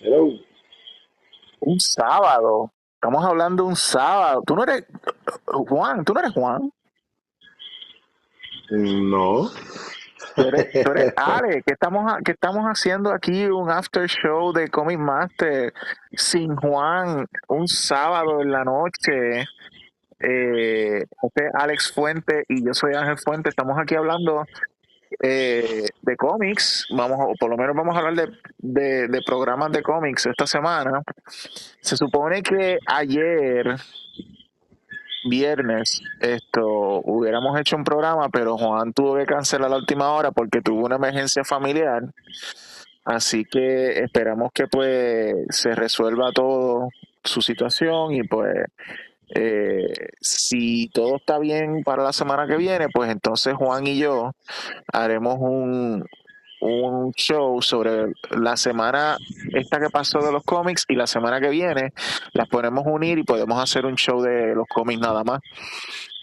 Hello. Un sábado. Estamos hablando un sábado. Tú no eres Juan, tú no eres Juan. No. Tú eres, tú eres Ale, que estamos, que estamos haciendo aquí un after show de Comic Master sin Juan, un sábado en la noche. Eh, este es Alex Fuente y yo soy Ángel Fuente. Estamos aquí hablando eh, de cómics. Vamos, por lo menos vamos a hablar de, de, de programas de cómics esta semana. Se supone que ayer viernes esto hubiéramos hecho un programa, pero Juan tuvo que cancelar la última hora porque tuvo una emergencia familiar. Así que esperamos que pues se resuelva todo su situación y pues eh, si todo está bien para la semana que viene, pues entonces Juan y yo haremos un, un show sobre la semana esta que pasó de los cómics y la semana que viene las podemos unir y podemos hacer un show de los cómics nada más.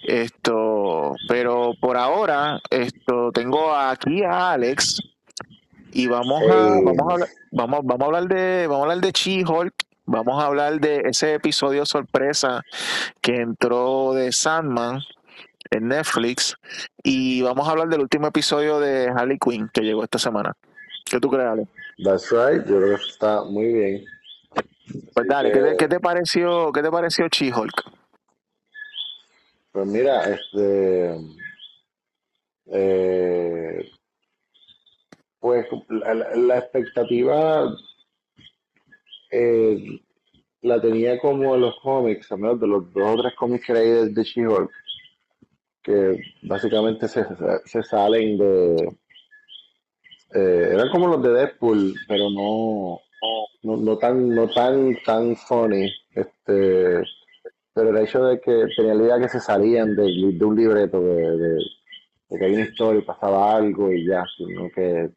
Esto, pero por ahora, esto tengo aquí a Alex y vamos a, vamos a hablar, vamos, vamos a hablar de, vamos a hablar de She-Hulk, vamos a hablar de ese episodio sorpresa que entró de Sandman en Netflix y vamos a hablar del último episodio de Harley Quinn que llegó esta semana. ¿Qué tú crees, Ale? That's right. Yo creo que está muy bien. Pues dale, ¿qué te, qué te pareció, qué te pareció She-Hulk? Pues mira, este. eh, pues la expectativa eh, la tenía como en los cómics, al menos de los dos o tres cómics que leí de, de She-Hulk, que básicamente se, se- salen de. eh, eran como los de Deadpool, pero no, no, no tan, no tan, tan funny. Este, pero el hecho de que tenía la idea que se salían de, de un libreto, de, de- de que hay una historia y pasaba algo y ya, sino que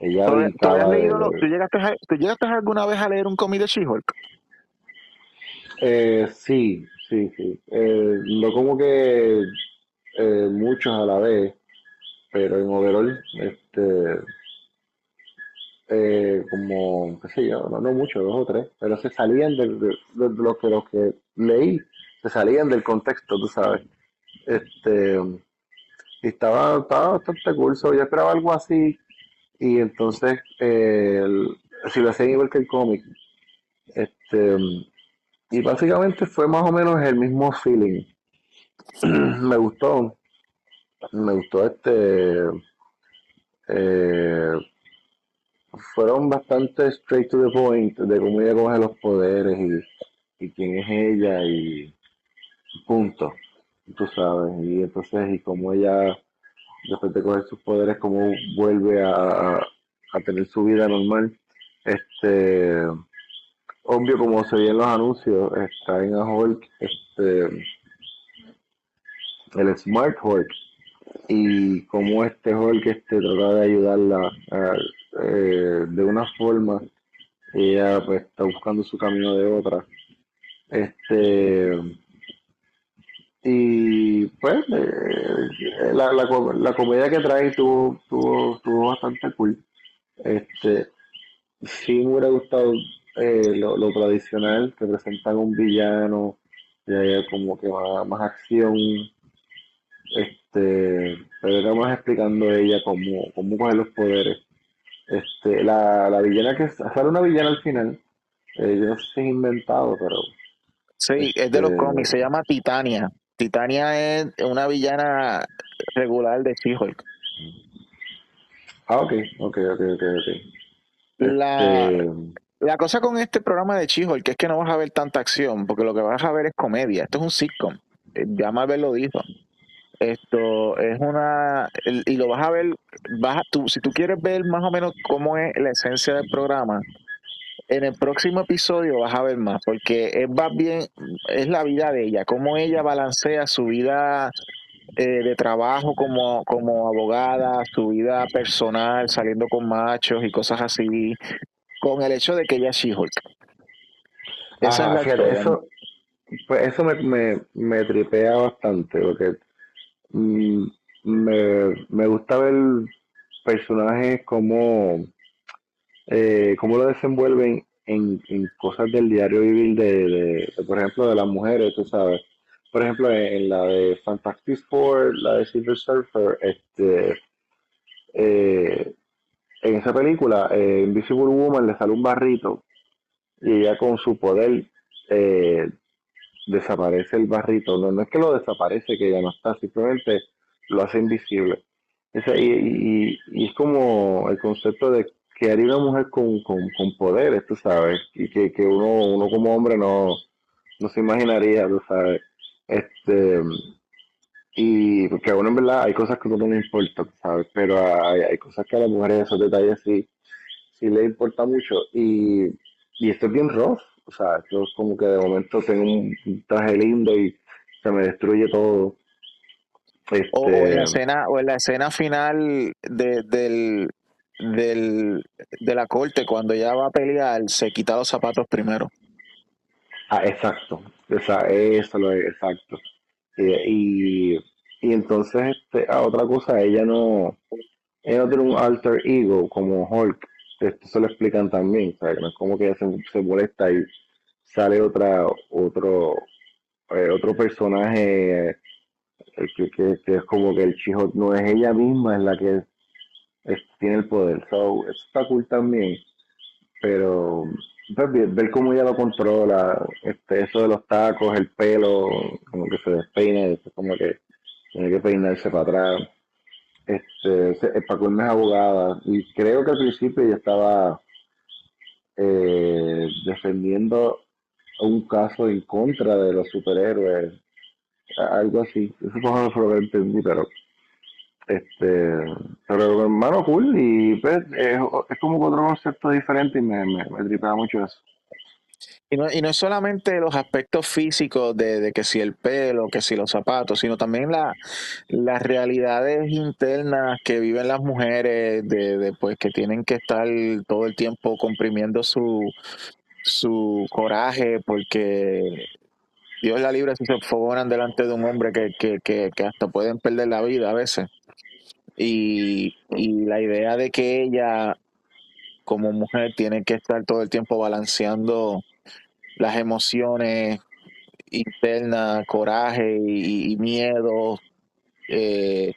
ella ¿Tú, de, leído de- tú llegaste, a- tú llegaste alguna vez a leer un cómic de She-Hulk? Eh, sí, sí, sí. Eh, no como que eh, muchos a la vez, pero en overall, este, eh, como, qué sé yo, no, no mucho, dos o tres, pero se salían del- de, de, de lo que, lo que leí, se salían del contexto, tú sabes. Este, y estaba, estaba bastante cool, so, yo esperaba algo así, y entonces, eh, si lo hacían igual que el cómic, este, y básicamente fue más o menos el mismo feeling. me gustó, me gustó este, eh, fueron bastante straight to the point de cómo ella coge los poderes y, y quién es ella y punto, tú sabes, y entonces y cómo ella después de coger sus poderes cómo vuelve a, a tener su vida normal, este obvio como se veía en los anuncios, está en a Hulk, este el Smart Hulk y como este Hulk este trata de ayudarla eh, de una forma ella pues está buscando su camino de otra. Este y pues eh, la, la, co- la comedia que trae tuvo, tuvo, tuvo bastante cool este sí me hubiera gustado eh, lo, lo tradicional que presentan un villano y haya como que más, más acción este, pero era más explicando ella cómo, cómo coger los poderes. Este, la, la villana que sale una villana al final, eh, yo no sé si es inventado, pero Sí, es de los este, cómics, se llama Titania. Titania es una villana regular de She-Hulk. ah, ok, ok, ok, ok, ok. La, Este, la cosa con este programa de She-Hulk es que no vas a ver tanta acción, porque lo que vas a ver es comedia. Esto es un sitcom. Eh, Ya Marvel lo dijo. Esto es una. Y lo vas a ver. Vas a- tú, si tú quieres ver más o menos cómo es la esencia del programa, en el próximo episodio vas a ver más, porque es más bien. Es la vida de ella, cómo ella balancea su vida eh, de trabajo como, como abogada, su vida personal, saliendo con machos y cosas así, con el hecho de que ella es She-Hulk. Esa es la eso, pues eso me, me, me tripea bastante, porque mm, me, me gusta ver personajes como, eh, cómo lo desenvuelven en, cosas del diario vivir de, por ejemplo, de las mujeres, tú sabes. Por ejemplo, en, la de Fantastic Four, la de Silver Surfer, este, eh, en esa película, eh, Invisible Woman le sale un barrito y ella con su poder desaparece el barrito. No, no es que lo desaparece, que ya no está, simplemente lo hace invisible. y, es como el concepto de que haría una mujer con, con, con poderes, tú sabes, y que, que uno, uno como hombre no, no se imaginaría, tú sabes. Este, y porque a uno en verdad hay cosas que a uno no le importa, ¿sabes? Pero hay, hay, cosas que a las mujeres esos detalles sí, sí le importa mucho. Y, y esto es bien rough, o sea, esto es como que de momento tengo un traje lindo y se me destruye todo. o, en la este, escena, o en la escena final de, del, del, de la corte, cuando ella va a pelear, se quita los zapatos primero. Ah, exacto, Esa, eso lo es, exacto. y, y entonces, este, ah, otra cosa, ella no, ella no tiene un alter ego como Hulk. Esto se lo explican también, que no es como que ella se, molesta y sale otra, otro, eh, otro personaje eh, que, que, es como que el chico no es ella misma, es la que tiene el poder. So, eso está cool también. Pero pues, ver, cómo ella lo controla, este, eso de los tacos, el pelo, como que se despeine, como que tiene que peinarse para atrás. Este, Paco es abogada y creo que al principio ella estaba eh, defendiendo un caso en contra de los superhéroes, algo así. Eso fue lo que entendí, pero este, pero hermano, cool. Y pues, es, como otro concepto diferente y me, me, tripaba mucho eso. Y no, y no es solamente los aspectos físicos de, de, que si el pelo, que si los zapatos, sino también la, las realidades internas que viven las mujeres, de, de, pues que tienen que estar todo el tiempo comprimiendo su, su coraje, porque Dios la libre si se fogonan delante de un hombre que, que, que hasta pueden perder la vida a veces. Y, la idea de que ella, como mujer, tiene que estar todo el tiempo balanceando las emociones internas, coraje y, miedo, eh,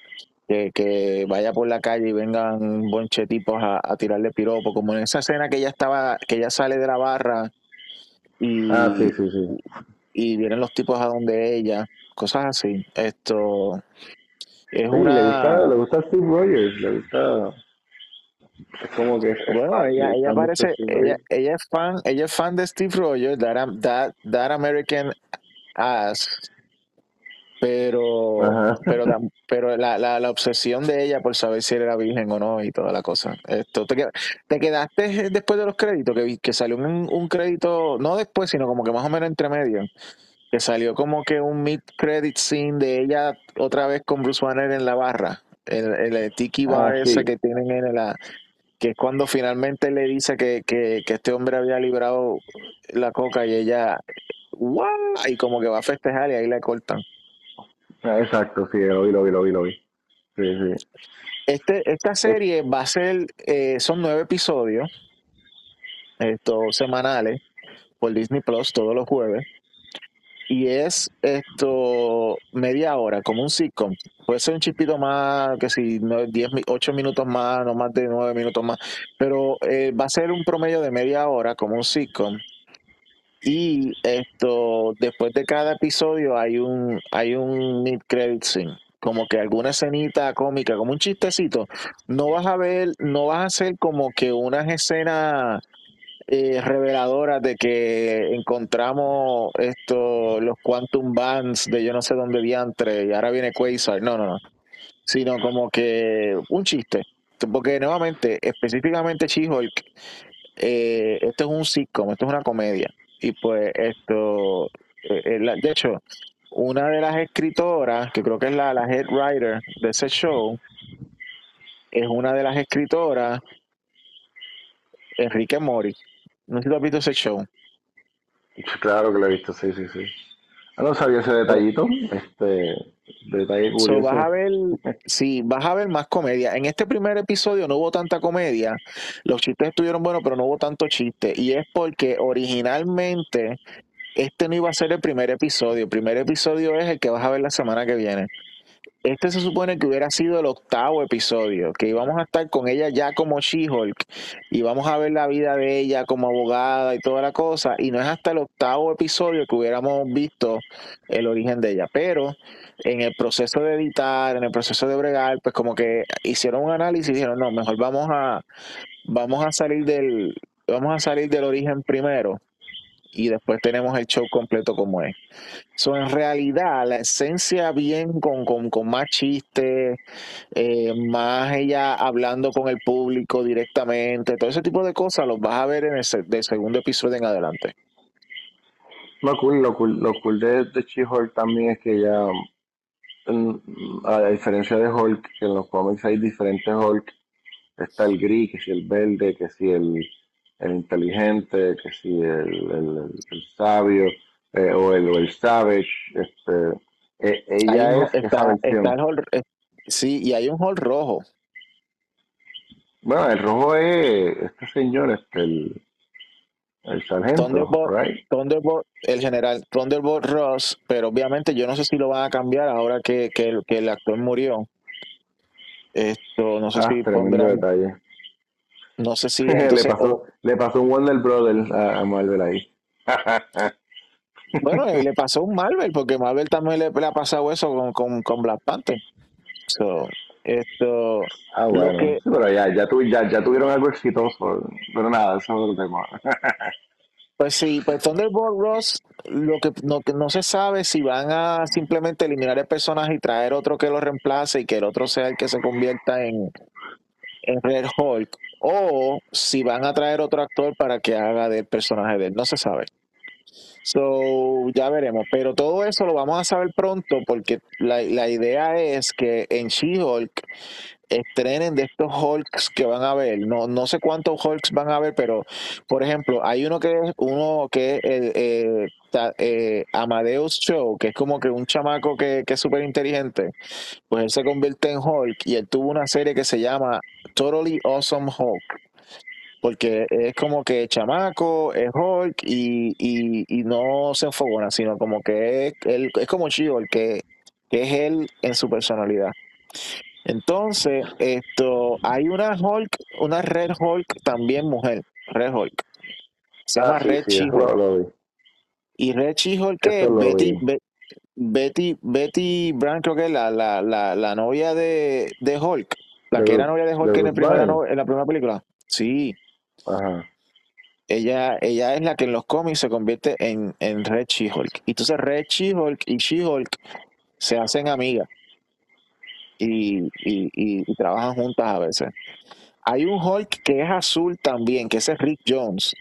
que, vaya por la calle y vengan bonchetipos a, a, tirarle piropo, como en esa escena que ella estaba, que ella sale de la barra y, ah, sí, sí, sí. y vienen los tipos a donde ella, cosas así. Esto es una... le, gusta, le gusta Steve Rogers, le gusta... Es como que... bueno, ella, ella parece... Ella, ella, es fan, ella es fan de Steve Rogers, That, that, that American Ass. Pero, pero, pero la, la, la, obsesión de ella por saber si era virgen o no y toda la cosa. Esto, ¿te, te quedaste después de los créditos? Que, que salió un, un crédito, no después, sino como que más o menos entre medio que salió como que un mid-credit scene de ella otra vez con Bruce Banner en la barra, el, el tiki ah, bar ese que tienen en la que es cuando finalmente le dice que, que, que, este hombre había librado la coca y ella ¡guau! y como que va a festejar y ahí le cortan. Ah, exacto, sí, lo vi, lo vi, lo vi, lo vi. Sí, sí. Este, esta serie va a ser, eh, son nueve episodios, estos semanales, por Disney Plus todos los jueves y es esto media hora, como un sitcom. Puede ser un chipito más, que si no, 10, 8 minutos más, no más de 9 minutos más, pero eh, va a ser un promedio de media hora, como un sitcom. Y esto, después de cada episodio hay un, hay un mid credit scene, como que alguna escenita cómica, como un chistecito. No vas a ver, no vas a hacer como que unas escenas eh, reveladoras de que encontramos esto, los Quantum Bands de yo no sé dónde diantre y ahora viene Quasar. No, no, no. Sino como que un chiste. Porque nuevamente, específicamente She-Hulk, eh, esto es un sitcom, esto es una comedia. Y pues esto, eh, de hecho, una de las escritoras, que creo que es la, la head writer de ese show, es una de las escritoras, Enrique Mori. No sé si tú has visto ese show. Claro que lo he visto, sí, sí, sí. Ah, no sabía ese detallito. Este, Detalle So, curioso. vas a ver, sí, vas a ver más comedia. En este primer episodio no hubo tanta comedia. Los chistes estuvieron buenos, pero no hubo tanto chiste. Y es porque originalmente este no iba a ser el primer episodio. El primer episodio es el que vas a ver la semana que viene. Este se supone que hubiera sido el octavo episodio, que íbamos a estar con ella ya como She-Hulk y vamos a ver la vida de ella como abogada y toda la cosa. Y no es hasta el octavo episodio que hubiéramos visto el origen de ella. Pero en el proceso de editar, en el proceso de bregar, pues como que hicieron un análisis y dijeron, no, mejor vamos a, vamos a salir del, vamos a salir del origen primero y después tenemos el show completo como es. So, en realidad, la esencia bien con, con, con más chistes, eh, más ella hablando con el público directamente, todo ese tipo de cosas los vas a ver en el del segundo episodio en adelante. Lo cool, lo cool, lo cool de, de She-Hulk también es que ya, mm, a diferencia de Hulk, que en los cómics hay diferentes Hulk, está el gris, que si el verde, que si el, el inteligente, que si el, el- el sabio, eh, o, el, o el savage, este, eh, Hay ella es está, el eh, sí, y hay un Hulk rojo. Bueno, el rojo es este señor, este, el, el sargento, Thunderbolt, right? Thunderbolt, el general Thunderbolt Ross, pero obviamente yo no sé si lo van a cambiar ahora que, que, el, que el actor murió. Esto, no sé Ah, si tremendo pondrán, detalle. No sé si le entonces, pasó, le pasó un Wonder Brother a, Marvel ahí. bueno, y le pasó un Marvel, porque Marvel también le, le ha pasado eso con, con, con Black Panther. So, esto, ah, bueno, que, pero ya, ya, tu- ya, ya tuvieron algo exitoso. Pero nada, eso es otro tema. pues sí, pues Thunderbolt Ross, lo que no, que no se sabe si van a simplemente eliminar el personaje y traer otro que lo reemplace y que el otro sea el que se convierta en, en Red Hulk, o si van a traer otro actor para que haga del personaje de él, no se sabe. So, ya veremos, pero todo eso lo vamos a saber pronto porque la, la idea es que en She-Hulk estrenen de estos Hulks que van a ver. No, no sé cuántos Hulks van a ver, pero por ejemplo, hay uno que es uno que es el eh, ta- eh, Amadeus Show, que es como que un chamaco que, que es súper inteligente. Pues él se convierte en Hulk y él tuvo una serie que se llama Totally Awesome Hulk. Porque es como que chamaco, es Hulk y, y, y no se enfogona, sino como que es, él, es como She-Hulk, que, que es él en su personalidad. Entonces, esto, hay una Hulk, una Red Hulk también mujer, Red Hulk. Se llama Ah, sí, Red sí, She-Hulk. Y Red She-Hulk es Betty. Be- Betty, Betty Brand, creo que es la, la, la, la novia de, de Hulk, la De que era novia de de Hulk el primera, en la primera película. Sí, Ajá. ella, ella es la que en los cómics se convierte en, en Red She-Hulk. Y entonces Red She-Hulk y She-Hulk se hacen amigas y, y, y, trabajan juntas a veces. Hay un Hulk que es azul también, que ese es Rick Jones.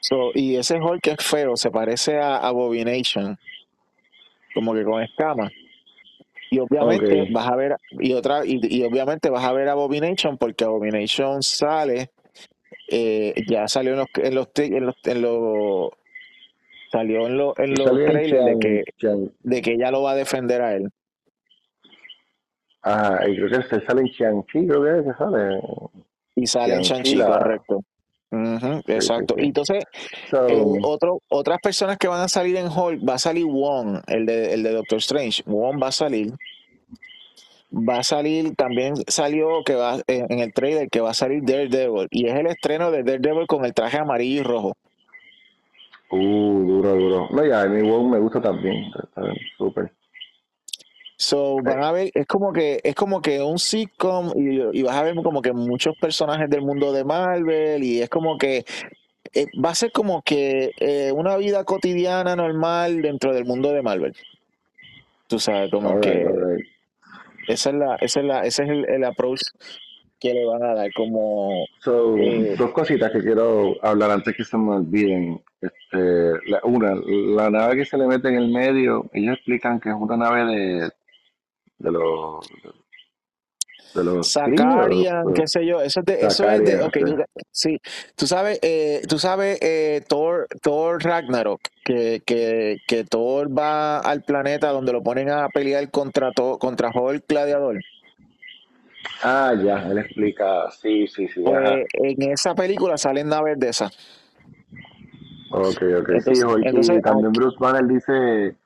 So, y ese Hulk es feo, se parece a Abomination, como que con escamas. Y obviamente vas a ver, y otra, y, y obviamente vas a ver Abomination porque Abomination sale, eh, ya salió en los, en los, en los, en los- salió en, los en los trailers de que, de que ella lo va a defender a él. Ajá, y creo que se sale en Shang-Chi, creo que es que sale. Y sale en Shang-Chi, correcto. Sí, exacto. Y sí. entonces, So, eh, otro, otras personas que van a salir en Hulk, va a salir Wong, el de, el de Doctor Strange. Wong va a salir. Va a salir, también salió que va en, en el trailer que va a salir Daredevil. Y es el estreno de Daredevil con el traje amarillo y rojo. uh, duro, duro. No, ya, mi Wong me gusta también. Está súper. So, van a ver, es como que, es como que un sitcom y, y vas a ver como que muchos personajes del mundo de Marvel y es como que eh, va a ser como que eh, una vida cotidiana normal dentro del mundo de Marvel. Tú sabes, como que esa es la, esa es la, ese es el, el approach que le van a dar como So, eh, dos cositas que quiero hablar antes que se me olviden. Este, la, una, la nave que se le mete en el medio, ellos explican que es una nave de, de los de los Sakarian, qué sé yo, eso es de, eso es de, okay, sí, tú sabes, eh, tú sabes eh, Thor, Thor Ragnarok, que, que, que Thor va al planeta donde lo ponen a pelear contra contra Hulk Gladiador. Ah, ya, él explica, sí, sí, sí. Pues, en esa película salen naves de esas. Ok, ok, sí, y también Bruce Banner dice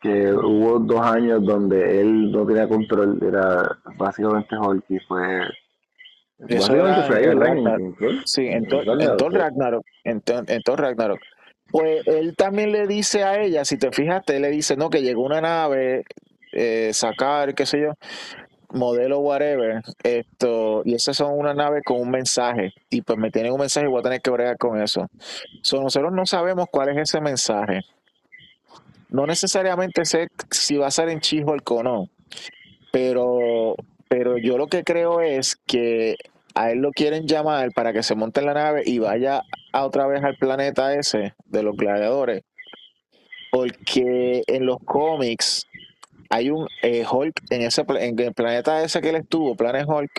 que hubo dos años donde él no tenía control, era básicamente Hulk y fue... básicamente fue ahí, Sí, en, Thor Ragnarok, en, Ragnarok. Pues él también le dice a ella, si te fijaste, él le dice, no, que llegó una nave, eh, sacar, qué sé yo, modelo whatever, esto, y esas son una nave con un mensaje, y pues me tienen un mensaje y voy a tener que bregar con eso. So, nosotros no sabemos cuál es ese mensaje. No necesariamente sé si va a ser en Chihol o no, pero, pero yo lo que creo es que a él lo quieren llamar para que se monte en la nave y vaya a otra vez al planeta ese de los gladiadores. Porque en los cómics hay un eh, Hulk en ese el planeta ese que él estuvo, Planet Hulk,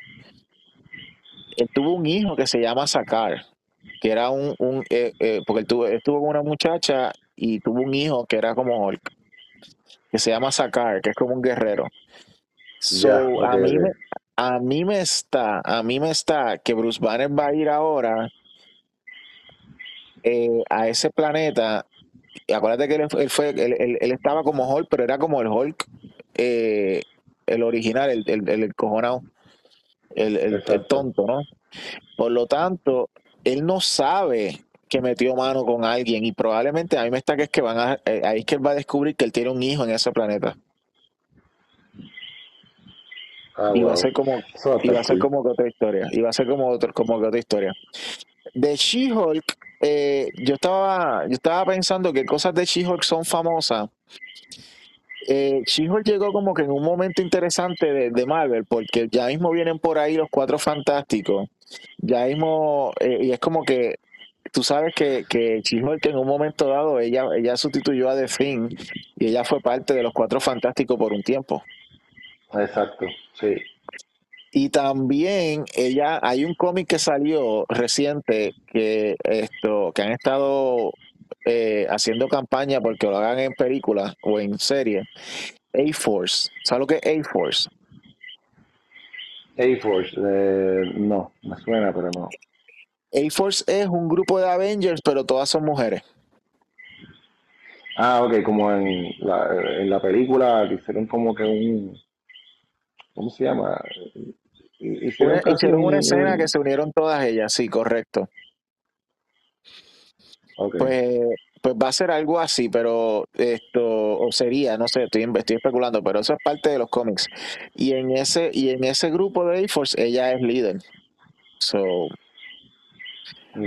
él tuvo un hijo que se llama Sakar, que era un, un eh, eh, porque él tuvo, estuvo con una muchacha y tuvo un hijo que era como Hulk, que se llama Sakar, que es como un guerrero. So, a, mí me, a mí me está, a mí me está que Bruce Banner va a ir ahora a ese planeta acuérdate que él, fue, él, estaba como Hulk, pero era como el Hulk, eh, el original, el, el, el cojonado, el, el, tonto, ¿no? Por lo tanto, él no sabe que metió mano con alguien y probablemente a mí me está que es que van a, eh, ahí es que él va a descubrir que él tiene un hijo en ese planeta. Ah, y va a ser como y va a ser como que otra historia y va a ser como otro como que otra historia. De She-Hulk eh, yo estaba yo estaba pensando que cosas de She-Hulk son famosas. Eh, She-Hulk llegó como que en un momento interesante de, Marvel porque ya mismo vienen por ahí los cuatro fantásticos. Ya mismo eh, y es como que tú sabes que, que She-Hulk en un momento dado ella, ella sustituyó a The Thing y ella fue parte de los cuatro fantásticos por un tiempo Exacto, sí. Y también ella, hay un cómic que salió reciente que esto, que han estado eh, haciendo campaña porque lo hagan en película o en serie. A-Force. ¿Sabes lo que es A-Force? A-Force, eh, no, me suena, pero no. A-Force es un grupo de Avengers, pero todas son mujeres. Ah, ok, como en la, en la película que hicieron como que un ¿cómo se llama? Hicieron, una, escena que se unieron todas ellas, sí, correcto. Pues, pues va a ser algo así, pero esto, o sería, no sé, estoy, estoy especulando, pero eso es parte de los cómics. Y en ese, y en ese grupo de A-Force, ella es líder. So,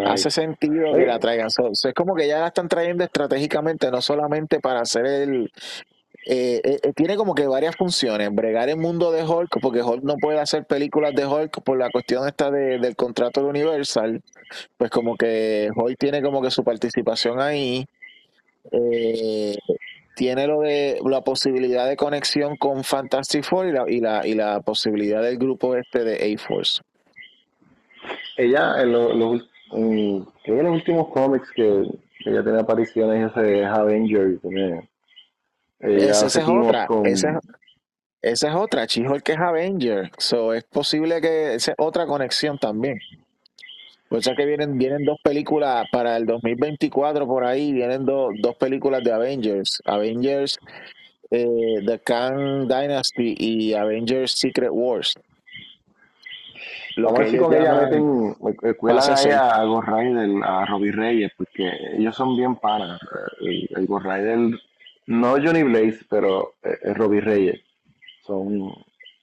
Hace sentido que la traigan. es como que ya la están trayendo estratégicamente, no solamente para hacer el, eh, eh, eh, tiene como que varias funciones. Bregar el mundo de Hulk, porque Hulk no puede hacer películas de Hulk por la cuestión esta del contrato de Universal. Pues como que Hulk tiene como que su participación ahí. tiene lo de la posibilidad de conexión con Fantastic Four y la, y la, y la posibilidad del grupo este de A-Force. Ella, en, los últimos cómics que, ella tiene apariciones, ese es Avenger, tiene esa, es otra. Esa, es otra. Chihol que es Avenger. So, es posible que esa es otra conexión también. O sea que vienen, vienen dos películas para el 2024 por ahí, vienen dos películas de Avengers. Avengers eh, The Kang Dynasty y Avengers Secret Wars. Lo que si con ella meten, escuela a, a Ghost Rider, a Robbie Reyes, porque ellos son bien panas. El, el Ghost Rider no Johnny Blaze, pero eh, Robbie Reyes. Son,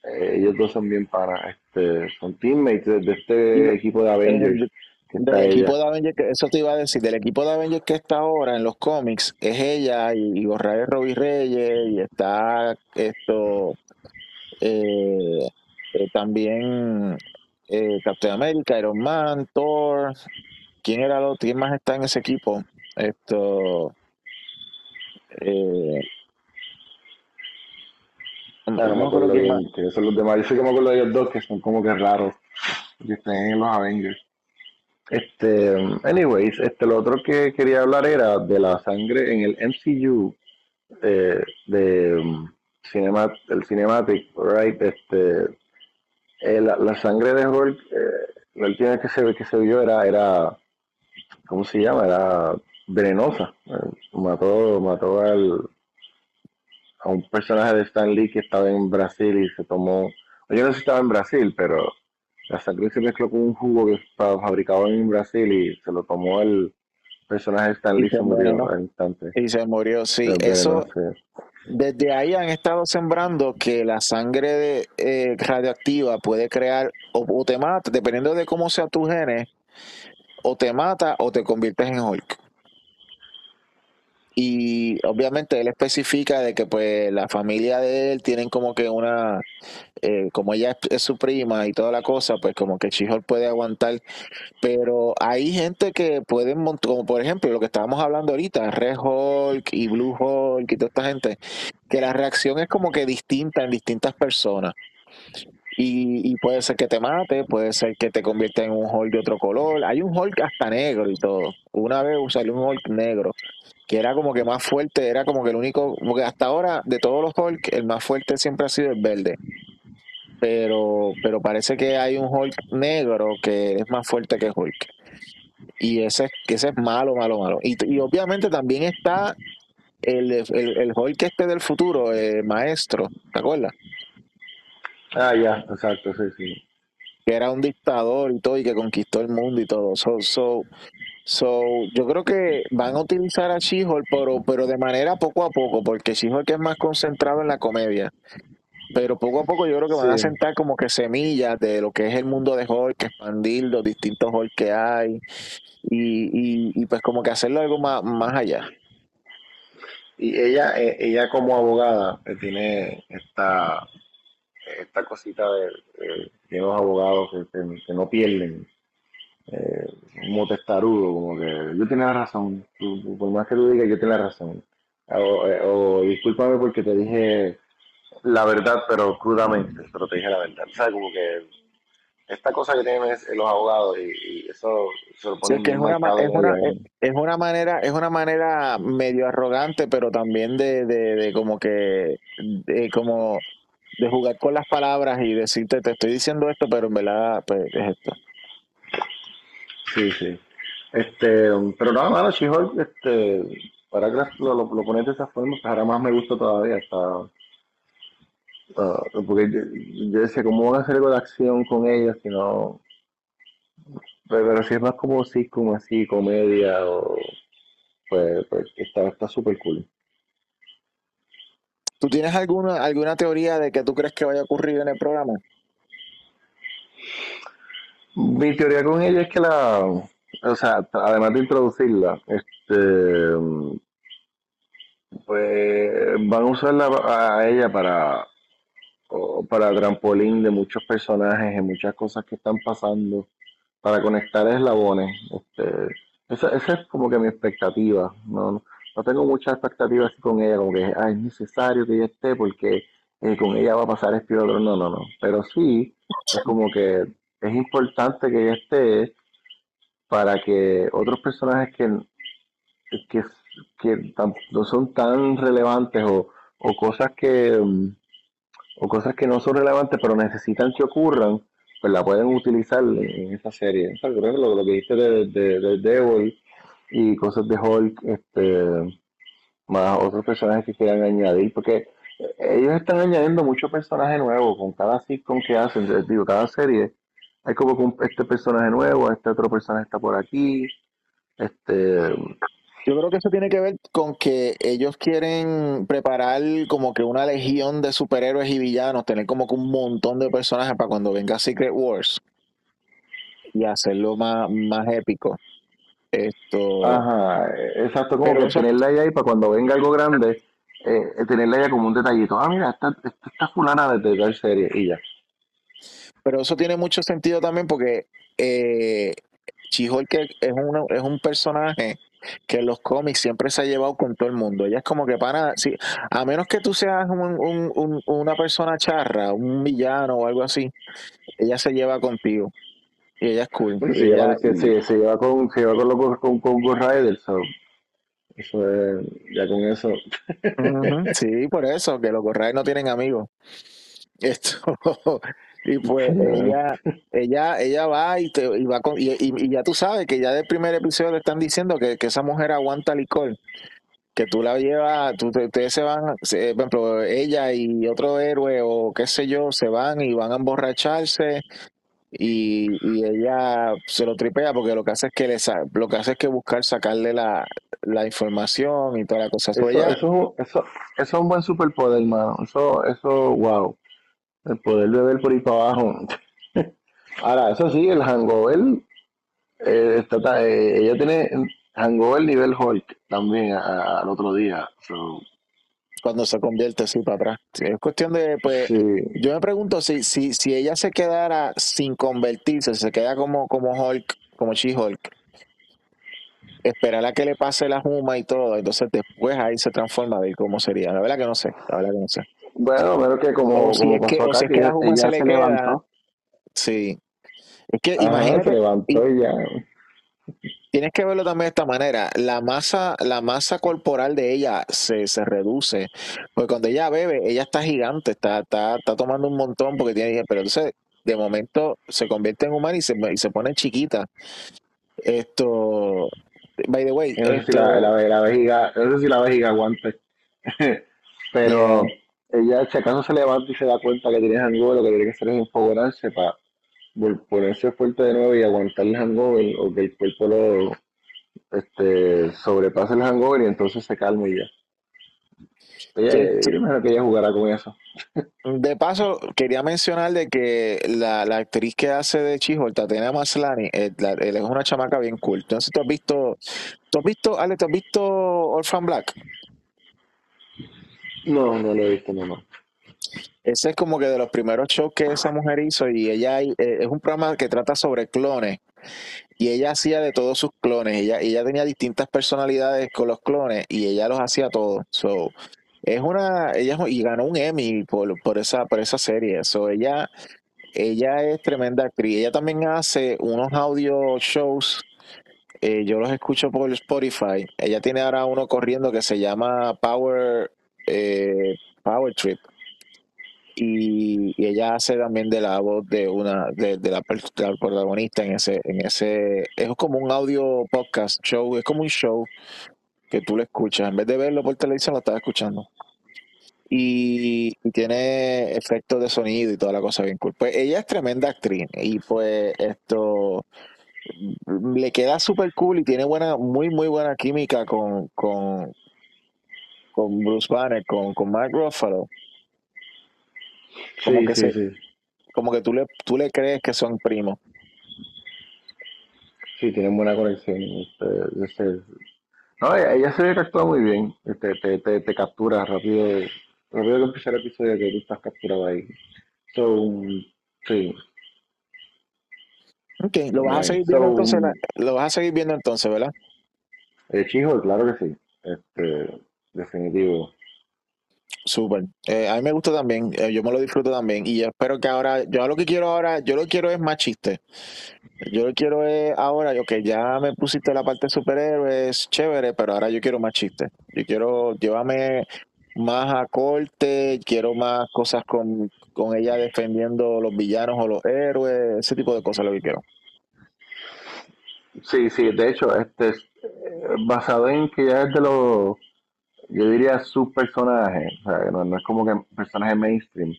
eh, ellos dos son bien para, este, son teammates de, este equipo de Avengers. del equipo de Avengers, eso te iba a decir, del equipo de Avengers que está ahora en los cómics, es ella y, y Borrael Robbie Reyes, y está esto eh, también Captain America, Iron Man, Thor. ¿Quién era lo, quién más está en ese equipo? Esto eh, no, me acuerdo bien, que son los demás. Yo sé que me acuerdo de ellos dos que son como que raros, que están en los Avengers. Este, anyways, este, lo otro que quería hablar era de la sangre en el MCU eh, de um, cinema, el cinematic, right? Este, eh, la, sangre de Hulk, eh, la última que se que se vio era, era, ¿cómo se llama? Era venenosa. mató, mató al, a un personaje de Stan Lee que estaba en Brasil y se tomó, yo no sé si estaba en Brasil, pero la sangre se mezcló con un jugo que estaba fabricado en Brasil y se lo tomó el personaje de Stan Lee y se, murió al instante. Y se murió, sí. Eso, desde ahí han estado sembrando que la sangre de, eh, radioactiva puede crear o, te mata, dependiendo de cómo sea tu genes, o te mata o te conviertes en Hulk. Y obviamente él especifica de que pues la familia de él tienen como que una, eh, como ella es, su prima y toda la cosa, pues como que Chihol puede aguantar. Pero hay gente que pueden, como por ejemplo lo que estábamos hablando ahorita, Red Hulk y Blue Hulk y toda esta gente, que la reacción es como que distinta en distintas personas. Y, puede ser que te mate, puede ser que te convierta en un Hulk de otro color. Hay un Hulk hasta negro y todo. Una vez salió un Hulk negro, que era como que más fuerte, era como que el único, porque hasta ahora de todos los Hulk, el más fuerte siempre ha sido el verde. Pero, pero parece que hay un Hulk negro que es más fuerte que Hulk. Y ese, ese es malo, malo, malo. Y, y obviamente también está el, el, el Hulk este del futuro, el maestro, ¿te acuerdas? Ah, ya, exacto, sí, sí. Que era un dictador y todo, y que conquistó el mundo y todo. So, so, so yo creo que van a utilizar a She-Hulk, pero, pero de manera poco a poco, porque She-Hulk es más concentrado en la comedia. Pero poco a poco yo creo que van a sentar como que semillas de lo que es el mundo de Hulk, expandir los distintos Hulk que hay y, y, y pues como que hacerlo algo más, más allá. Y ella, eh, ella como abogada eh, tiene esta esta cosita de, de, los abogados que, no pierden, eh, como testarudo, como que yo tenía la razón, por más que tú digas, yo tenía la razón. O, eh, o, discúlpame porque te dije la verdad, pero crudamente, pero te dije la verdad. ¿Sabes? Como que esta cosa que tienen los abogados y, eso se lo pone es, una, es, una, es, una, manera es una manera medio arrogante pero también de, de, de como que de, como de jugar con las palabras y decirte, te estoy diciendo esto, pero en verdad pues, es esto. Sí, sí. Este, pero nada, nada, she este, para que lo, lo, pones de esa forma, pues ahora más me gusta todavía. Está, porque yo, decía, ¿cómo van a hacer algo de acción con ellos si no. Pero, si es más como sí, como así, comedia, o, pues, pues está súper cool. ¿Tú tienes alguna, alguna teoría de que tú crees que vaya a ocurrir en el programa? Mi teoría con ella es que la, o sea, además de introducirla, este, pues van a usarla a ella para, para trampolín de muchos personajes y muchas cosas que están pasando, para conectar eslabones. Este, esa, esa es como que mi expectativa. ¿no? no tengo muchas expectativas con ella, como que es necesario que ella esté porque eh, con ella va a pasar esto y otro. No, no, no. Pero sí, es como que es importante que ella esté para que otros personajes que, que, que no son tan relevantes o, o cosas que o cosas que no son relevantes pero necesitan que ocurran, pues la pueden utilizar en esa serie. O lo, lo, que dijiste de, de, de Devil y cosas de Hulk, este, más otros personajes que quieran añadir, porque ellos están añadiendo muchos personajes nuevos con cada sitcom que hacen, digo, cada serie. Hay como que este personaje nuevo, este otro personaje está por aquí. Este, yo creo que eso tiene que ver con que ellos quieren preparar como que una legión de superhéroes y villanos, tener como que un montón de personajes para cuando venga Secret Wars y hacerlo más, más épico. Esto. Ajá, exacto, como que tenerla ahí para cuando venga algo grande, eh, tenerla ahí como un detallito. Ah, mira, esta, esta, fulana de tal serie y ya. Pero eso tiene mucho sentido también porque eh, que es, es un personaje que en los cómics siempre se ha llevado con todo el mundo. Ella es como que para, sí, a menos que tú seas una persona charra, un villano o algo así, ella se lleva contigo. Y ella es cool. Sí, ella, se lleva con, se lleva con, los, con, con Ghost Rider, eso es, ya con eso. sí, por eso, que los Ghost no tienen amigos. Esto, y pues ella, ella, ella va y te y va con, y, y, ya tú sabes que ya del primer episodio le están diciendo que, que esa mujer aguanta licor que tú la llevas, tú, ustedes se van, por ejemplo, ella y otro héroe o qué sé yo, se van y van a emborracharse y, y ella se lo tripea porque lo que hace es que le lo que hace es que buscar sacarle la, la información y toda la cosa. Eso, eso, eso, es un buen superpoder, hermano. Eso, eso, wow. El poder de ver por ahí para abajo. Ahora, eso sí, el hangover, eh, está, eh, ella tiene hangover nivel Hulk también al otro día. Cuando se convierte así para atrás. es cuestión de, pues, yo me pregunto si, si, si ella se quedara sin convertirse, se queda como, como Hulk, como She-Hulk, esperar a que le pase la juma y todo, entonces después ahí se transforma de cómo sería. La verdad que no sé, la verdad que no sé. Bueno, pero que como, o si es que, o si es que la juma se le queda. Sí. Es que imagínate. Se levantó y ya. Tienes que verlo también de esta manera. La masa, la masa corporal de ella se, se reduce. Porque cuando ella bebe, ella está gigante, está, está, está tomando un montón porque tiene. Pero entonces, de momento, se convierte en humana y se, y se pone chiquita. Esto. By the way. No sé si la, la, vejiga, no sé si la vejiga aguante. pero ella, si acaso se levanta y se da cuenta que tiene algo, lo que tiene que hacer es enfogonarse para ponerse fuerte de nuevo y aguantar el hangover o que el cuerpo lo este, sobrepase el hangover y entonces se calme y ya. Ella, que ella jugará con eso. De paso, quería mencionar de que la, la actriz que hace de Chijo, Tatiana Maslani, eh, él, es una chamaca bien cool. Entonces, ¿tú has visto, tú has visto, Ale, ¿tú has visto Orphan Black? No, no lo he visto, no, no. Ese es como que de los primeros shows que esa mujer hizo y ella eh, es un programa que trata sobre clones y ella hacía de todos sus clones. Ella, ella tenía distintas personalidades con los clones y ella los hacía todos. So, es una, ella y ganó un Emmy por, por esa, por esa serie. So, ella, ella es tremenda actriz. Ella también hace unos audio shows. Eh, yo los escucho por Spotify. Ella tiene ahora uno corriendo que se llama Power eh, Power Trip. Y, ella hace también de la voz de una de, la, protagonista en ese en ese es como un audio podcast show es como un show que tú lo escuchas. En vez de verlo por televisión lo estás escuchando. Y, tiene efectos de sonido y toda la cosa bien cool. Pues ella es tremenda actriz y pues esto le queda súper cool y tiene buena muy muy buena química con con con Bruce Banner con con Mark Ruffalo como que sí, Como que tú le, tú le crees que son primos. Sí, tienen buena conexión. Este, este, no, ella se actúa muy bien. Este, te, te, te, captura rápido. Rápido que empieza el episodio que tú estás capturado ahí. So, sí. Ok, lo vas a seguir viendo entonces, lo vas a seguir viendo entonces, ¿verdad? El chico, claro que sí. Este, definitivo. Súper. Eh, a mí me gusta también, eh, yo me lo disfruto también y espero que ahora, yo lo que quiero ahora, yo lo que quiero es más chiste. Yo lo quiero es ahora, yo que ya me pusiste la parte de superhéroes, chévere, pero ahora yo quiero más chiste. Yo quiero llevarme más a corte, quiero más cosas con, con ella defendiendo los villanos o los héroes, ese tipo de cosas lo que quiero. Sí, sí, de hecho, este es basado en que ya es de los yo diría su personaje, o sea, no, es como que personaje mainstream.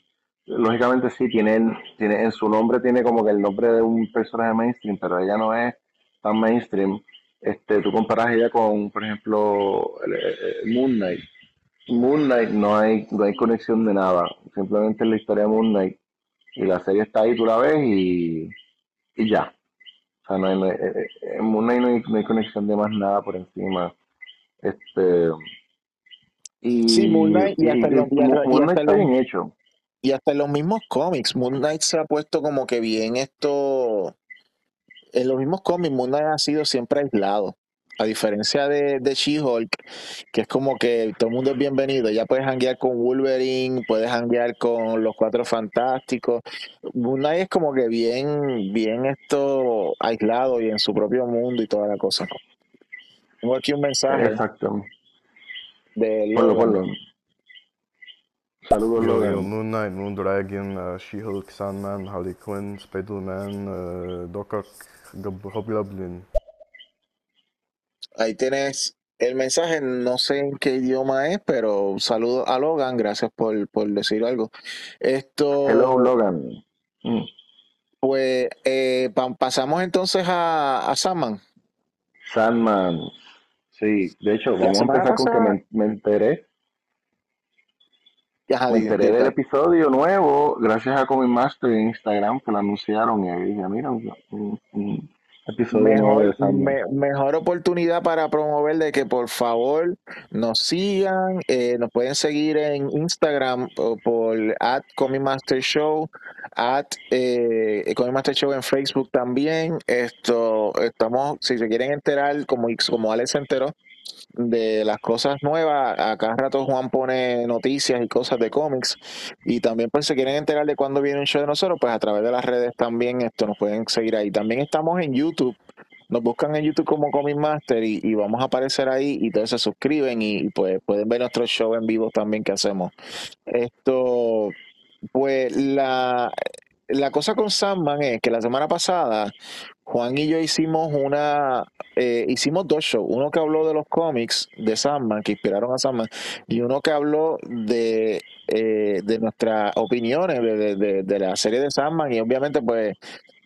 Lógicamente sí, tiene, tiene, en su nombre tiene como que el nombre de un personaje mainstream, pero ella no es tan mainstream. Este, tú comparas ella con, por ejemplo, Moon Knight. Moon Knight no hay, no hay conexión de nada, simplemente es la historia de Moon Knight. Y la serie está ahí, tú la ves y, y ya. O sea, no hay, eh, eh, en Moon Knight no hay, no hay conexión de más nada por encima. Este, y, sí, Moon Knight y, hasta, los, y hasta en los mismos cómics, Moon Knight se ha puesto como que bien esto. En los mismos cómics, Moon Knight ha sido siempre aislado. A diferencia de, de She-Hulk, que es como que todo el mundo es bienvenido. Ya puedes hanguear con Wolverine, puedes hanguear con los Cuatro Fantásticos. Moon Knight es como que bien, bien esto aislado y en su propio mundo y toda la cosa. Tengo aquí un mensaje Exacto. De Ponlo, Logan. ponlo. Saludos, Logan. Moon Knight, Moon Dragon, uh, She-Hulk, Sandman, Harley Quinn, Spider-Man, uh, Doc Hobgoblin. Ahí tienes el mensaje, no sé en qué idioma es, pero saludo a Logan, gracias por, por decir algo. Esto, Hello, Logan. Mm. pues, eh, pa- pasamos entonces a, a Sandman. Sandman. Sí, de hecho, vamos a empezar con que me, me enteré. Me enteré del episodio nuevo gracias a Comic Master en Instagram que lo anunciaron y ahí dije, mira, un episodio Mejor, me- mejor oportunidad para promover de que por favor nos sigan, eh, nos pueden seguir en Instagram por, por at Comic Master Show, at eh, Comic Master Show en Facebook también. Esto estamos, si se quieren enterar, como, como Alex se enteró, de las cosas nuevas. A cada rato Juan pone noticias y cosas de cómics. Y también pues se quieren enterar de cuándo viene un show de nosotros, pues a través de las redes también esto nos pueden seguir ahí. También estamos en YouTube. Nos buscan en YouTube como Comic Master y, y vamos a aparecer ahí y entonces se suscriben y, y, pues pueden ver nuestro show en vivo también que hacemos. Esto, pues la, la cosa con Sandman es que la semana pasada Juan y yo hicimos una, eh, hicimos dos shows, uno que habló de los cómics de Sandman, que inspiraron a Sandman, y uno que habló de, eh, de nuestras opiniones de, de- de- la serie de Sandman, y obviamente pues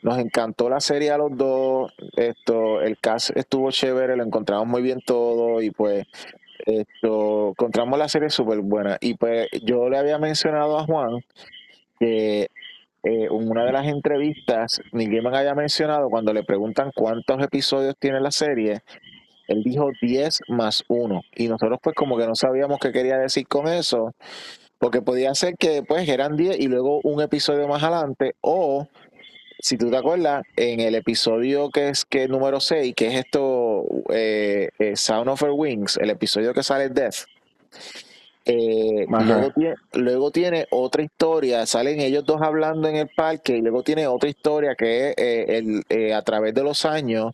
nos encantó la serie a los dos, esto, el cast estuvo chévere, lo encontramos muy bien todo, y pues esto, encontramos la serie súper buena, y pues yo le había mencionado a Juan que eh, en una de las entrevistas, Neil Gaiman había mencionado cuando le preguntan cuántos episodios tiene la serie, él dijo 10 más 1. Y nosotros pues como que no sabíamos qué quería decir con eso, porque podía ser que pues eran 10 y luego un episodio más adelante, o si tú te acuerdas, en el episodio que es que número 6, que es esto, eh, eh, Sound of Her Wings, el episodio que sale Death, eh, luego, tiene, luego tiene otra historia, salen ellos dos hablando en el parque y luego tiene otra historia que es eh, el, eh, a través de los años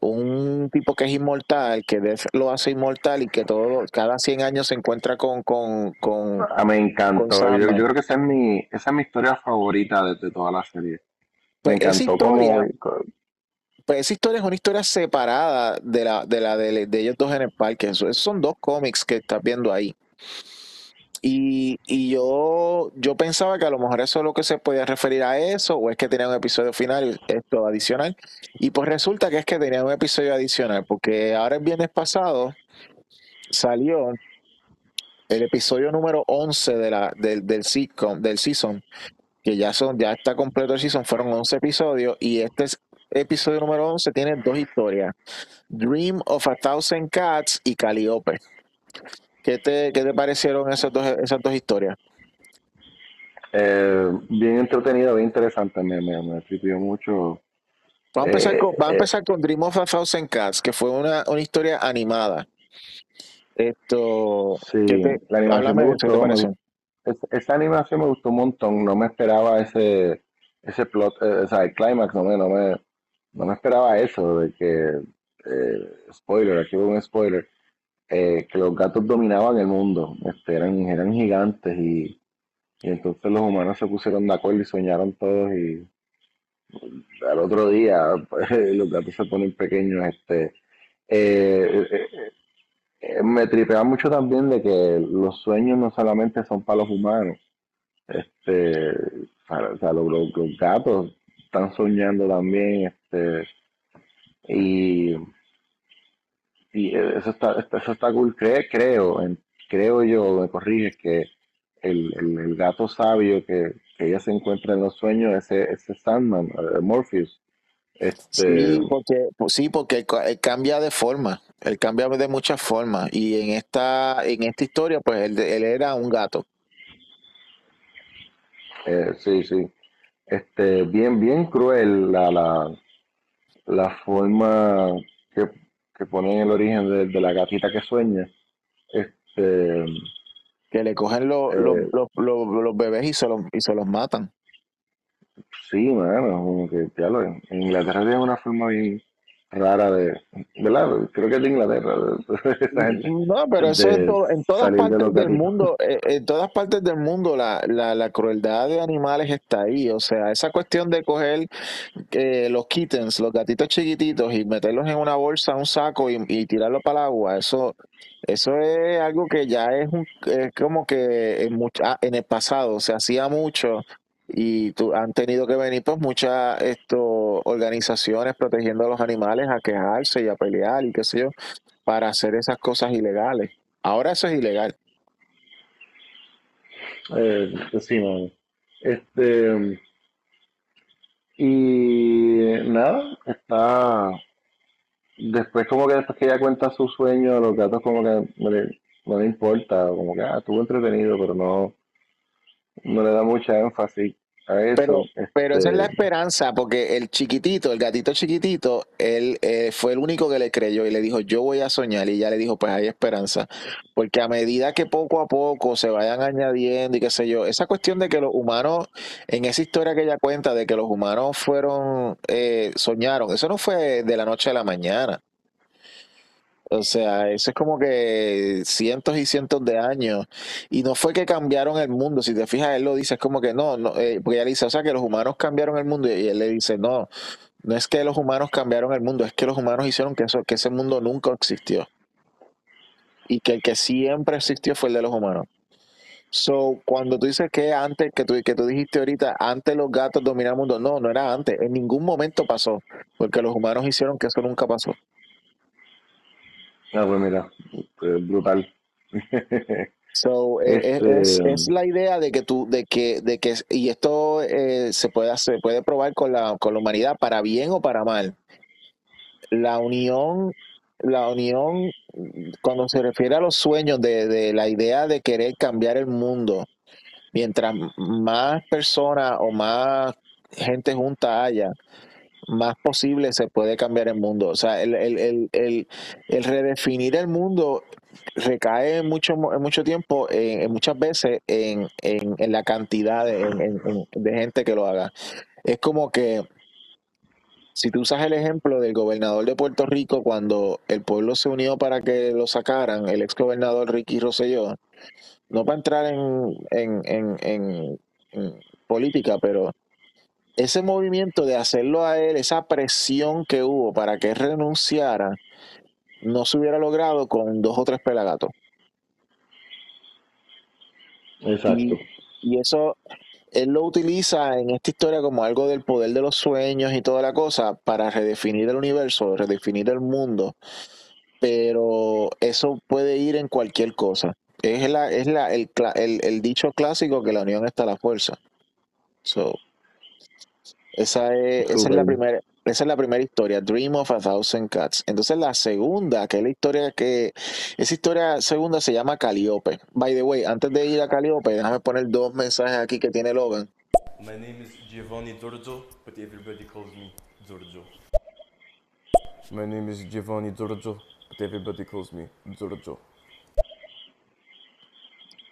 un tipo que es inmortal, que lo hace inmortal y que todo, cada 100 años se encuentra con, con, con, Ah, me con encantó. Yo, creo que esa es mi, esa es mi historia favorita de, de toda la serie. Me Pues encantó como historia, pues esa historia es una historia separada de la de, la de, ellos dos en el parque. Eso- esos son dos cómics que estás viendo ahí. Y, y yo, yo pensaba que a lo mejor eso es lo que se podía referir a eso, o es que tenía un episodio final, esto adicional. Y pues resulta que es que tenía un episodio adicional, porque ahora el viernes pasado salió el episodio número 11 de la, del, del sitcom, del season, que ya son, ya está completo el season, fueron 11 episodios, y este es- episodio número 11 tiene dos historias, Dream of a Thousand Cats y Calliope. ¿Qué te, qué te parecieron esas dos, esas dos historias? eh, bien entretenida, bien interesante. Me, me, me mucho. Vamos a empezar Eh, con, a eh, empezar con Dream of a Thousand Cats, que fue una, una historia animada. Esto, ¿qué sí, te, la animación me esa animación me gustó un montón. No me esperaba ese, ese plot, eh, o sea, el clímax. No me, no me, no me esperaba eso de que, eh, spoiler, aquí hubo un spoiler, eh, que los gatos dominaban el mundo. Este, eran, eran gigantes y, y entonces los humanos se pusieron de acuerdo y soñaron todos y al otro día pues, los gatos se ponen pequeños. Este, eh, me tripea mucho también de que los sueños no solamente son para los humanos. Este, o sea, los- los gatos están soñando también. Este, y, y eso está, eso está cool. Cre- creo, en- creo yo, me corrige que el, el, el gato sabio que, que ella se encuentra en los sueños, ese, ese Sandman, eh, Morpheus, este, Sí, porque, pues sí, porque él cambia de forma, él cambia de muchas formas. Y en esta, en esta historia, pues él, él era un gato. eh, sí, sí, este, bien, bien cruel la, la, la forma que, que ponen el origen de, de la gatita que sueña, este, Que le cogen los, Eh. los, los, los, los bebés y se los, y se los matan. sí, mano, como que, diablo, en en Inglaterra tiene una forma bien rara de, ¿verdad? Creo que es de Inglaterra. No, pero eso de en, to- en todas de partes del mundo, eh, en todas partes del mundo la, la, la crueldad de animales está ahí. O sea, esa cuestión de coger eh, los kittens, los gatitos chiquititos y meterlos en una bolsa, un saco y, y tirarlos para el agua, eso, eso es algo que ya es, un, es como que en, mucha- en el pasado se hacía mucho y tu- han tenido que venir pues muchas esto, organizaciones protegiendo a los animales a quejarse y a pelear y qué sé yo para hacer esas cosas ilegales. Ahora eso es ilegal. Eh, sí, mano. Este, y nada, está, después como que después que ella cuenta su sueño, los gatos como que no le, no le importa, como que ah, estuvo entretenido, pero no, no le da mucha énfasis a Pero, eso. pero esa es la Este, esperanza, porque el chiquitito, el gatito chiquitito, él eh, fue el único que le creyó y le dijo, yo voy a soñar. Y ella le dijo, pues hay esperanza. Porque a medida que poco a poco se vayan añadiendo y qué sé yo, esa cuestión de que los humanos, en esa historia que ella cuenta, de que los humanos fueron, eh, soñaron, eso no fue de la noche a la mañana. O sea, eso es como que cientos y cientos de años. Y no fue que cambiaron el mundo. Si te fijas, él lo dice, es como que no, no eh, porque ella dice, o sea, que los humanos cambiaron el mundo. Y él le dice, no, no es que los humanos cambiaron el mundo, es que los humanos hicieron que, eso, que ese mundo nunca existió. Y que el que siempre existió fue el de los humanos. So, cuando tú dices que antes, que tú, que tú dijiste ahorita, antes los gatos dominaban el mundo, no, no era antes, en ningún momento pasó, porque los humanos hicieron que eso nunca pasó. Ah, pues mira, eh, brutal. So, eh, es, es- Este, es la idea de que tú, de que, de que, y esto eh, se puede hacer, puede probar con la, con la humanidad para bien o para mal. La unión, la unión, cuando se refiere a los sueños de, de la idea de querer cambiar el mundo, mientras más personas o más gente junta haya, más posible se puede cambiar el mundo. O sea, el, el, el, el, redefinir el mundo recae mucho, en mucho tiempo, en, en muchas veces, en, en, en la cantidad de, en- en- en- de gente que lo haga. Es como que si tú usas el ejemplo del gobernador de Puerto Rico cuando el pueblo se unió para que lo sacaran, el ex gobernador Ricky Rosselló, no para entrar en, en, en, en- en política, pero ese movimiento de hacerlo a él, esa presión que hubo para que él renunciara, no se hubiera logrado con dos o tres pelagatos. exacto. Y, y eso, él lo utiliza en esta historia como algo del poder de los sueños y toda la cosa para redefinir el universo, redefinir el mundo. Pero eso puede ir en cualquier cosa. Es, la, es la, el, el, el dicho clásico que la unión está a la fuerza. So, esa es, esa es la primera, esa es la primera historia, Dream of a Thousand Cats. Entonces la segunda, que es la historia que, esa historia segunda se llama Caliope. By the way, antes de ir a Caliope, déjame poner dos mensajes aquí que tiene Logan. My name is Giovanni Giorgio, but everybody calls me Giorgio. My name is Giovanni Giorgio, but everybody calls me Giorgio.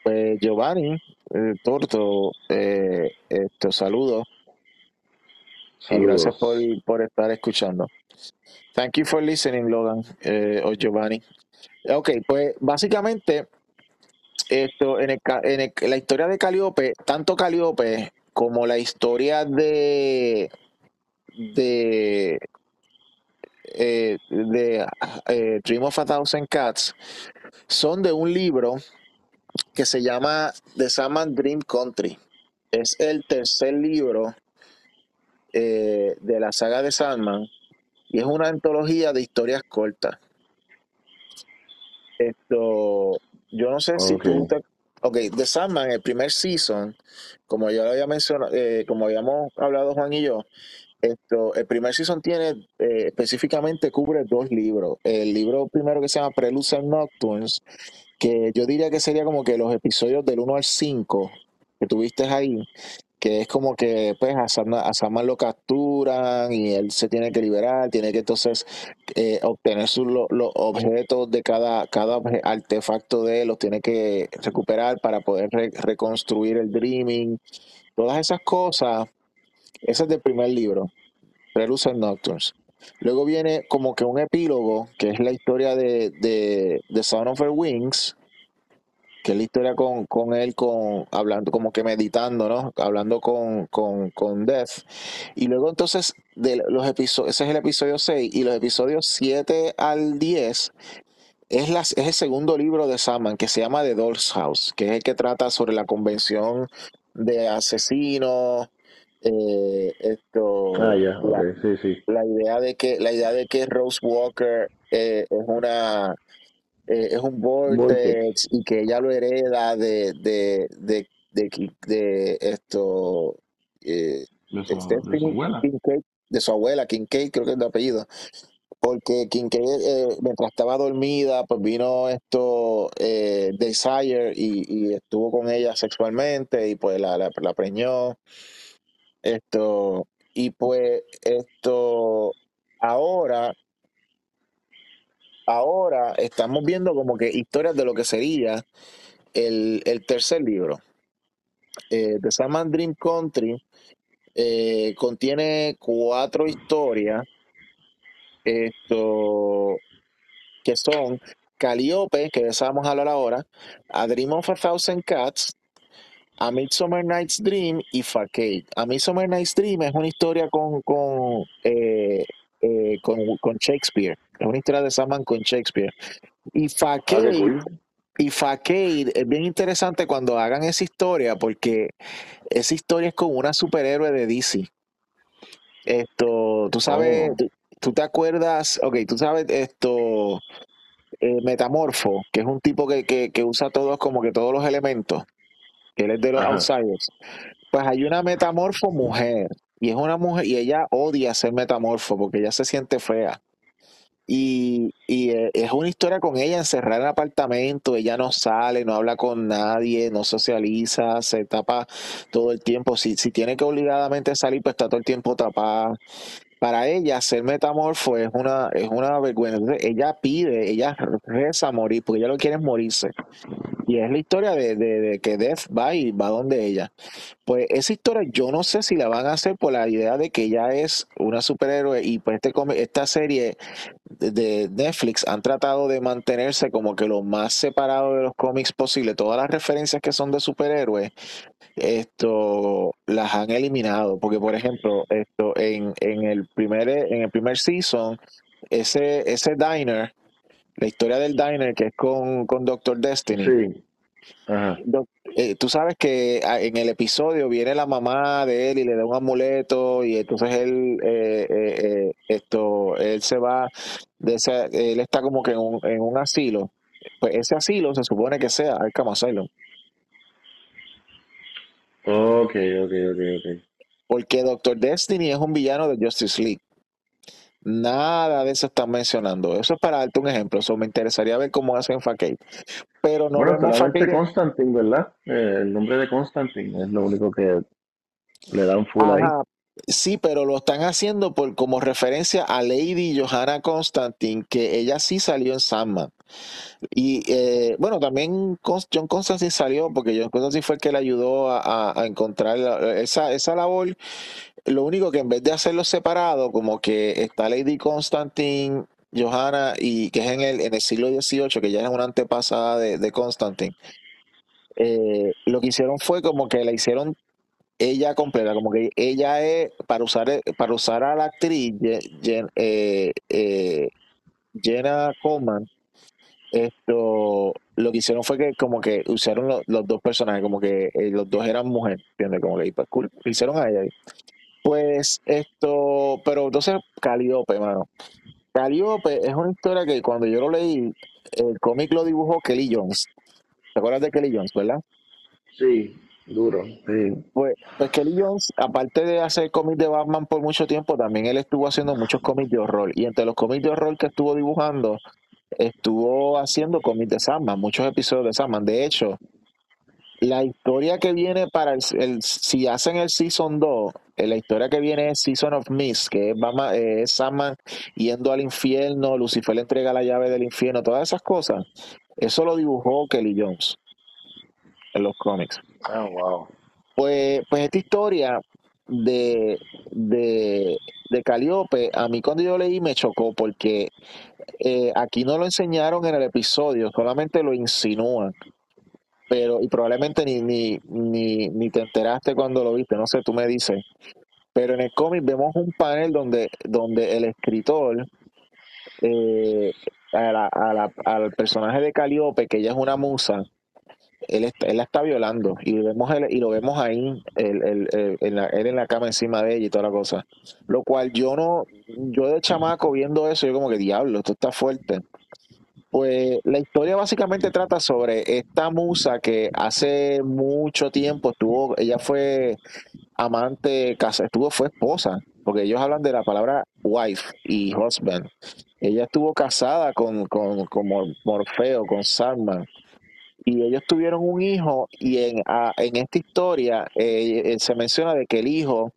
Pues Giovanni, eh, Torto, eh, esto, y gracias por, por estar escuchando. Thank you for listening, Logan eh, o Giovanni. Ok, pues básicamente esto en, el, en el- la historia de Caliope, tanto Caliope como la historia de de eh, de eh, Dream of a Thousand Cats son de un libro que se llama The Sandman Dream Country. Es el tercer libro eh, de la saga de Sandman y es una antología de historias cortas. Esto, yo no sé si tú te... Ok, The Sandman, el primer season, como ya lo había mencionado, eh, como habíamos hablado Juan y yo, esto, el primer season tiene, eh, específicamente cubre dos libros. El libro primero que se llama Preludes and Nocturnes, que yo diría que sería como que los episodios del 1 al 5 que tuviste ahí, que es como que pues a Saman, lo capturan y él se tiene que liberar, tiene que entonces eh, obtener sus, los objetos de cada, cada artefacto de él, los tiene que recuperar para poder reconstruir el Dreaming, todas esas cosas, ese es del primer libro, Preludes Nocturnes. Luego viene como que un epílogo, que es la historia de, de, de Sound of Her Wings, que es la historia con, con él, con, hablando, como que meditando, ¿no? Hablando con, con, con Death. Y luego entonces, de los episodios, ese es el episodio 6, y los episodios 7 al 10 es, las, es el segundo libro de Saman, que se llama The Doll's House, que es el que trata sobre la convención de asesinos, eh, esto ah, la, sí, sí. la, idea de que la idea de que Rose Walker eh, es una eh, es un vortex, y que ella lo hereda de, de, de, de, esto. Eh, de, su, abuela. Kincaid, de su abuela, Kincaid, creo que es de apellido. Porque Kincaid, eh, mientras estaba dormida, pues vino esto, eh, Desire, y, y, estuvo con ella sexualmente, y pues la, la, la preñó. Esto, y pues esto, ahora ahora estamos viendo como que historias de lo que sería el, tercer libro. Eh, The Salman Dream Country eh, contiene cuatro historias esto, que son Calliope, que a hablar ahora, A Dream of a Thousand Cats, A Midsummer Night's Dream y Facade. A Midsummer Night's Dream es una historia con, con eh, eh, con, con, Shakespeare. Es una historia de Saman con Shakespeare. Y Facade, y Facade es bien interesante cuando hagan esa historia, porque esa historia es con una superhéroe de DC. Esto, tú sabes, oh. tú, te acuerdas, ok, tú sabes esto, eh, Metamorfo, que es un tipo que, que, que, usa todos como que todos los elementos, que él es de los outsiders. Pues hay una metamorfo mujer y es una mujer, y ella odia ser metamorfo porque ella se siente fea. Y, y, eh, es una historia con ella encerrada en el apartamento, ella no sale, no habla con nadie, no socializa, se tapa todo el tiempo. Si, si tiene que obligadamente salir, pues está todo el tiempo tapada. Para ella, ser metamorfo es una, es una vergüenza. ella pide, ella reza morir, porque ella lo quiere morirse. Y es la historia de, de, que Death va y va donde ella. Pues esa historia yo no sé si la van a hacer por la idea de que ella es una superhéroe y pues este, esta serie de Netflix han tratado de mantenerse como que lo más separado de los cómics posible. Todas las referencias que son de superhéroes, esto las han eliminado. Porque, por ejemplo, esto en, en el primer en el primer season, ese, ese diner la historia del diner que es con, con Doctor Destiny. Sí. Eh, tú sabes que ah, en el episodio viene la mamá de él y le da un amuleto y entonces él eh, eh, esto él se va de ese, él está como que en un, en un asilo. Pues ese asilo se supone que sea Arkham Asylum. Ok ok ok ok. Porque Doctor Destiny es un villano de Justice League Nada de eso están mencionando. Eso es para darte un ejemplo. Eso me interesaría ver cómo hacen Facade. Pero no bueno, vemos Constantine, ¿verdad? Eh, el nombre de Constantine es lo único que le dan full ahí. Sí, pero lo están haciendo por como referencia a Lady Johanna Constantine, que ella sí salió en Sandman. Y eh, bueno, también John Constantine salió porque John Constantine fue el que le ayudó a, a encontrar esa, esa labor lo único que en vez de hacerlo separado, como que está Lady Constantine, Johanna, y que es en el, en el siglo XVIII, que ya es una antepasada de, Constantine, eh, lo que hicieron fue como que la hicieron ella completa, como que ella es, para usar, para usar a la actriz eh, eh, Jenna Coleman, esto lo que hicieron fue que como que usaron los, dos personajes, como que los dos eran mujeres, ¿entiendes? Como que pues, cool, hicieron a ella. Pues esto, pero entonces Caliope, mano. Caliope es una historia que cuando yo lo leí, el cómic lo dibujó Kelly Jones. ¿Te acuerdas de Kelly Jones, verdad? Sí, duro. Sí. Pues, pues Kelly Jones, aparte de hacer cómics de Batman por mucho tiempo, también él estuvo haciendo muchos cómics de horror. Y entre los cómics de horror que estuvo dibujando, estuvo haciendo cómics de Sandman, muchos episodios de Sandman. De hecho, la historia que viene para el, el- si hacen el Season 2, eh, la historia que viene es Season of Mist, que es, Batman- eh, es Sandman yendo al infierno, Lucifer le entrega la llave del infierno, todas esas cosas. Eso lo dibujó Kelly Jones en los cómics. Ah, wow. Pues, pues esta historia de, de, de Calíope, a mí cuando yo leí me chocó porque eh, aquí no lo enseñaron en el episodio, solamente lo insinúan. Pero, y probablemente ni, ni, ni, ni te enteraste cuando lo viste, no sé, tú me dices. Pero en el cómic vemos un panel donde, donde el escritor eh, a la- a la- al personaje de Calíope, que ella es una musa, él, está- él la está violando y vemos, él- y lo vemos ahí, él, él- él- en la, él en la cama encima de ella y toda la cosa. Lo cual yo no, yo de chamaco viendo eso, yo como que diablo, esto está fuerte. Pues la historia básicamente trata sobre esta musa que hace mucho tiempo estuvo, ella fue amante, casa, estuvo, fue esposa, porque ellos hablan de la palabra wife y husband. Ella estuvo casada con, con, con Mor- Morfeo, con Salman, y ellos tuvieron un hijo, y en, a- en esta historia eh, eh, se menciona de que el hijo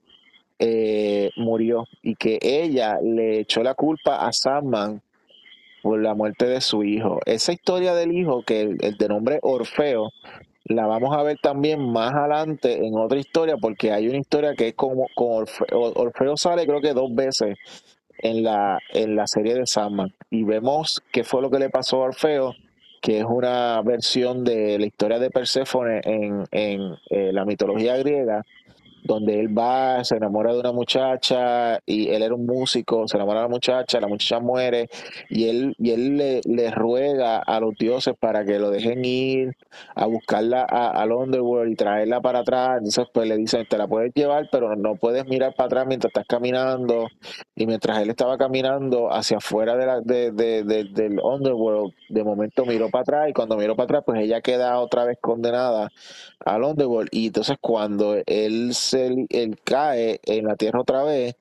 eh, murió y que ella le echó la culpa a Salman por la muerte de su hijo. Esa historia del hijo, que el, de nombre Orfeo, la vamos a ver también más adelante en otra historia, porque hay una historia que es como Orfeo, Orfeo sale creo que dos veces en la, en la serie de Sandman. Y vemos qué fue lo que le pasó a Orfeo, que es una versión de la historia de Perséfone en, en eh, la mitología griega, donde él va, se enamora de una muchacha y él era un músico, se enamora de la muchacha, la muchacha muere y él, y él le, le ruega a los dioses para que lo dejen ir a buscarla al Underworld y traerla para atrás. Entonces pues le dicen, te la puedes llevar, pero no puedes mirar para atrás mientras estás caminando. Y mientras él estaba caminando hacia afuera de la, de- de- del Underworld, de momento miró para atrás y cuando miró para atrás pues ella queda otra vez condenada al Underworld y entonces cuando él se él cae en la tierra otra vez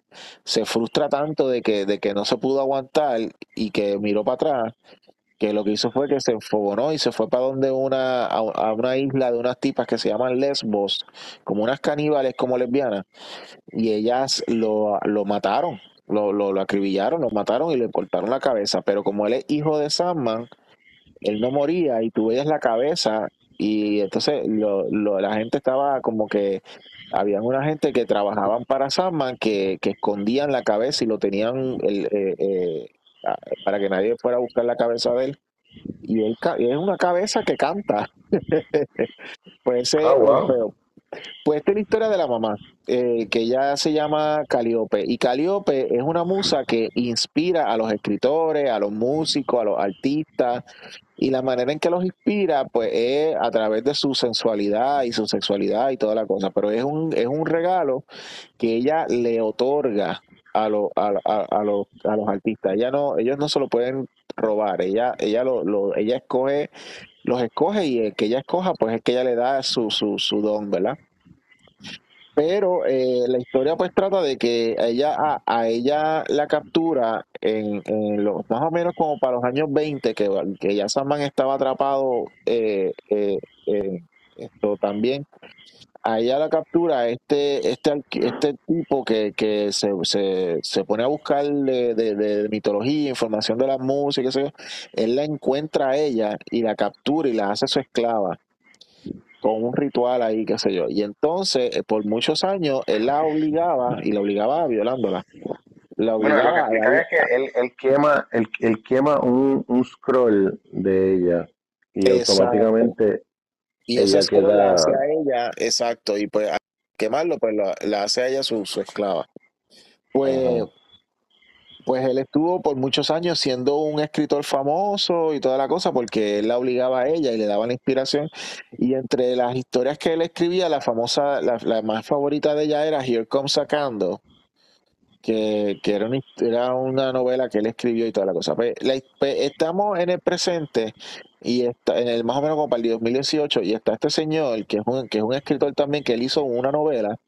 se frustra tanto de que de que no se pudo aguantar y que miró para atrás que lo que hizo fue que se enfogonó y se fue para donde una a, una isla de unas tipas que se llaman lesbos como unas caníbales como lesbianas y ellas lo, lo mataron lo, lo, lo acribillaron lo mataron y le cortaron la cabeza pero como él es hijo de Sandman él no moría y tú veías la cabeza y entonces lo, lo- la gente estaba como que habían una gente que trabajaban para Sandman que, que escondían la cabeza y lo tenían el, eh, eh, para que nadie fuera a buscar la cabeza de él. Y él es una cabeza que canta. Pues ese Ah, wow. Pues esta es la historia de la mamá, eh, que ella se llama Calíope. Y Calíope es una musa que inspira a los escritores, a los músicos, a los artistas. Y la manera en que los inspira, pues es a través de su sensualidad y su sexualidad y toda la cosa. Pero es un, es un regalo que ella le otorga a, los a, a- a los, a los artistas. Ella no, ellos no se lo pueden robar. Ella, ella, lo, lo- ella escoge, los escoge y el que ella escoja, pues es que ella le da su, su, su don, ¿verdad? Pero eh, la historia pues trata de que ella, a, a ella la captura en, en los, más o menos como para los años 20, que, que ya Sandman estaba atrapado eh, eh, esto también. A ella la captura este, este, este tipo que, que se, se, se pone a buscar de, de- de mitología, información de la música, qué sé yo. Él la encuentra a ella y la captura y la hace su esclava con un ritual ahí, qué sé yo. Y entonces, eh, por muchos años, él la obligaba y la obligaba violándola. La Bueno, lo que obligaba a es que él, él quema, él, él quema un, un scroll de ella y Exacto. automáticamente Y ese ella scroll la hace a ella, exacto, y pues al quemarlo, pues la, la hace a ella su, su esclava. Pues, pues él estuvo por muchos años siendo un escritor famoso y toda la cosa, porque él la obligaba a ella y le daba la inspiración. Y entre las historias que él escribía, la famosa, la, la más favorita de ella era Here Comes a Candle, que, que era, una, era una novela que él escribió y toda la cosa. Pues, la- pues, estamos en el presente y está en el más o menos como para el 2018 y está este señor que es un, que es un escritor también que él hizo una novela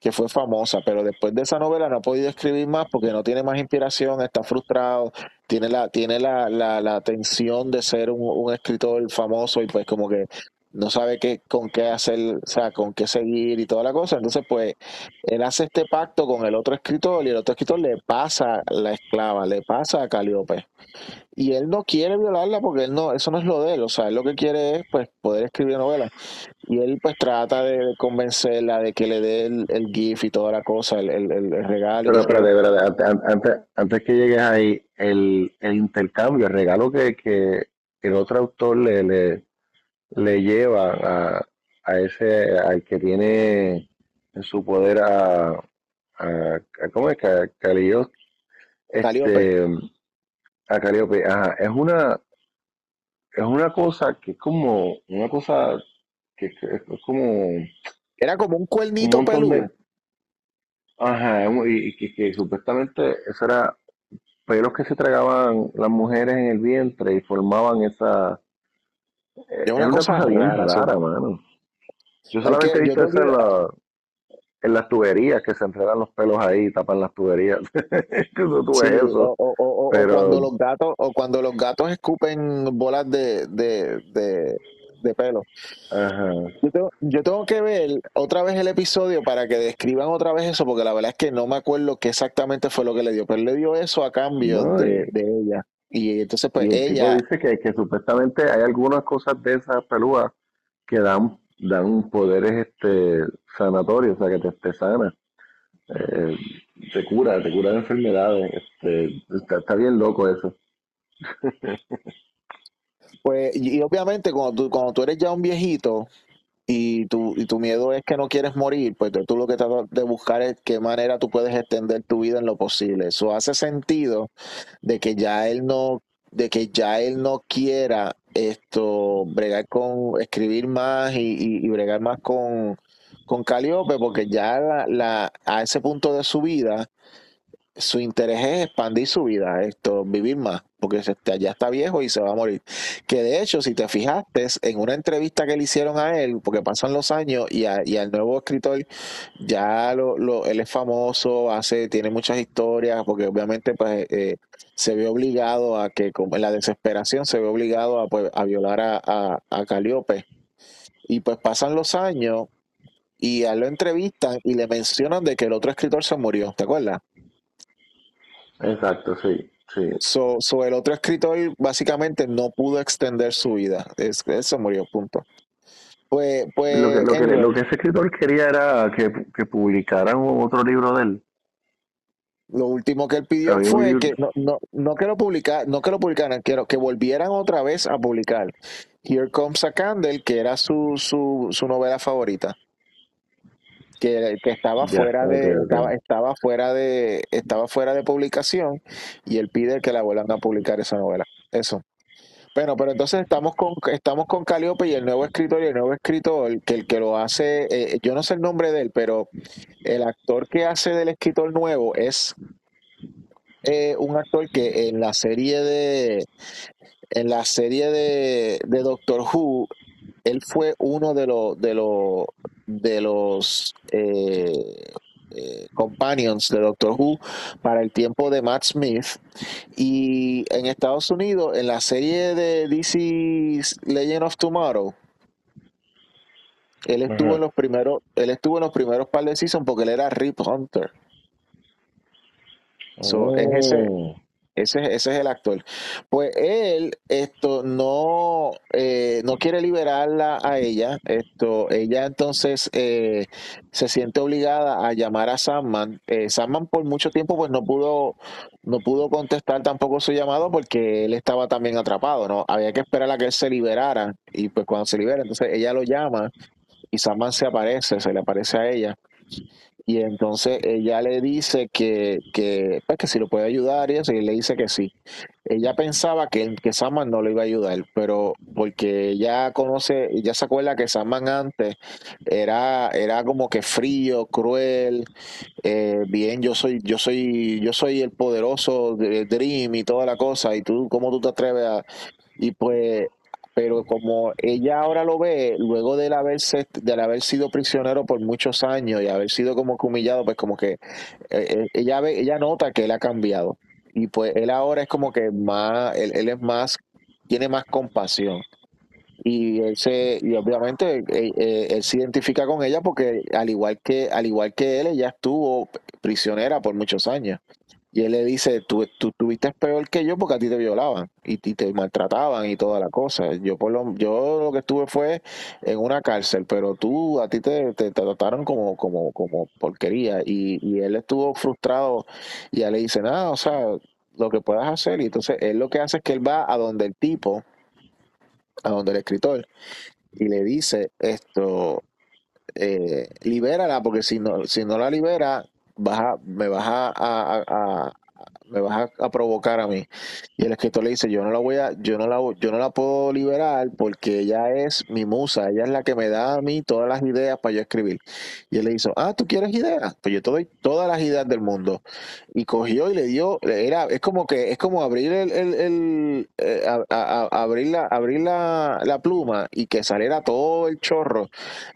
que fue famosa, pero después de esa novela no ha podido escribir más porque no tiene más inspiración, está frustrado, tiene la, tiene la, la, la tensión de ser un, un escritor famoso y pues como que no sabe qué, con qué hacer, o sea, con qué seguir y toda la cosa. Entonces, pues, él hace este pacto con el otro escritor y el otro escritor le pasa la esclava, le pasa a Calíope. Y él no quiere violarla porque él no, eso no es lo de él, o sea, él lo que quiere es, pues, poder escribir novelas. Y él, pues, trata de convencerla de que le dé el, el GIF y toda la cosa, el, el, el regalo. Pero, de verdad, antes, antes, antes que llegues ahí, el, el intercambio, el regalo que, que el otro autor le, le, le lleva a, a ese, al que tiene en su poder a, a, a- ¿cómo es? Ca- Calío- Calíope. este, a Calíope, ajá, es una, es una cosa que es como, una cosa que, es como Era como un cuernito peludo. de, ajá, y, y que, que supuestamente eso era pelos que se tragaban las mujeres en el vientre y formaban esa, Es una cosa cosa bien rara, eso. rara, mano. Yo solamente he visto eso en, la- en las tuberías, que se enredan los pelos ahí y tapan las tuberías. No tuve Sí, eso, o, o, o, cuando los gatos, o cuando los gatos escupen bolas de, de, de, de pelo. ajá. Yo tengo, yo tengo que ver otra vez el episodio para que describan otra vez eso, porque la verdad es que no me acuerdo qué exactamente fue lo que le dio, pero le dio eso a cambio No, de, y, de ella. Y entonces, pues y el tipo ella, dice que, que supuestamente hay algunas cosas de esas pelúas que dan, dan poderes este, sanatorios, o sea, que te, te sana, eh, te cura, te cura de enfermedades. Este, está, está bien loco eso. pues, y, y obviamente cuando tú, cuando tú eres ya un viejito y tu, y tu miedo es que no quieres morir, pues tú lo que tratas de buscar es qué manera tú puedes extender tu vida en lo posible. Eso hace sentido de que ya él no, de que ya él no quiera esto, bregar con, escribir más y, y- y bregar más con, con Calíope, porque ya la, la- a ese punto de su vida, su interés es expandir su vida, esto, vivir más, porque ya está viejo y se va a morir. Que de hecho, si te fijaste en una entrevista que le hicieron a él, porque pasan los años y, al nuevo escritor ya lo, lo- él es famoso, hace, tiene muchas historias, porque obviamente pues eh, se ve obligado a que, como en la desesperación, se ve obligado a, pues, violar a, a, a Calíope. Y pues pasan los años y a él lo entrevistan y le mencionan de que el otro escritor se murió, ¿te acuerdas? Exacto, sí, sí. So, so el otro escritor básicamente no pudo extender su vida, es, se murió, punto. Pues, Lo que, pues, lo que, anyway, lo que ese escritor quería era que, que publicaran otro libro de él. Lo último que él pidió un fue que no, no, no que lo publica, no que lo publicaran, quiero que volvieran otra vez a publicar Here Comes a Candle, que era su, su, su novela favorita, que, que estaba ya, fuera de, estaba, estaba fuera de, estaba fuera de publicación, y él pide que la vuelvan a publicar esa novela. Eso. Bueno, pero entonces estamos con, estamos con Calíope y el nuevo escritor, y el nuevo escritor, que el que lo hace, eh, yo no sé el nombre de él, pero el actor que hace del escritor nuevo es eh, un actor que en la serie de en la serie de, de Doctor Who él fue uno de los de los de los eh, eh, companions de Doctor Who para el tiempo de Matt Smith. Y en Estados Unidos en la serie de DC Legend of Tomorrow él estuvo en los primeros él estuvo en los primeros par de seasons porque él era Rip Hunter. So, es ese Oh, Ese, ese es el actor. Pues él, esto, no, eh, no quiere liberarla a ella. Esto, ella entonces eh, se siente obligada a llamar a Sandman. Eh, Sandman por mucho tiempo pues no pudo, no pudo contestar tampoco su llamado porque él estaba también atrapado, ¿no? Había que esperar a que él se liberara y pues cuando se libera, entonces ella lo llama y Sandman se aparece, se le aparece a ella. Y entonces ella le dice que, que, pues, que si lo puede ayudar y eso, y le dice que sí. Ella pensaba que, que Sandman no le iba a ayudar, pero porque ella conoce, ella se acuerda que Sandman antes era, era como que frío, cruel, eh, bien, yo soy, yo soy, yo soy el poderoso de Dream y toda la cosa, y tú, ¿cómo tú te atreves a? Y pues, pero como ella ahora lo ve, luego de haberse, del haber sido prisionero por muchos años y haber sido como que humillado, pues como que eh, eh, ella ve, ella nota que él ha cambiado. Y pues él ahora es como que más, él, él es más, tiene más compasión. y él se y obviamente eh, eh, él se identifica con ella porque al igual que al igual que él ella estuvo prisionera por muchos años y él le dice tú, tú tuviste peor que yo porque a ti te violaban y, y te maltrataban y toda la cosa. Yo por lo yo lo que estuve fue en una cárcel pero tú a ti te, te, trataron como como como porquería y, y él estuvo frustrado y ella le dice nada o sea lo que puedas hacer y entonces él lo que hace es que él va a donde el tipo a donde el escritor y le dice esto, eh, libérala, porque si no, si no la libera, vas a- me vas a, a- a- me vas a, provocar a mí. Y el escritor le dice, yo no la voy a, yo no la, yo no la puedo liberar porque ella es mi musa, ella es la que me da a mí todas las ideas para yo escribir. Y él le dice, ah, ¿tú quieres ideas? Pues yo te doy todas las ideas del mundo. Y cogió y le dio, era, es como que, es como abrir el, el, el, eh, abrir la, abrir la, la pluma y que saliera todo el chorro.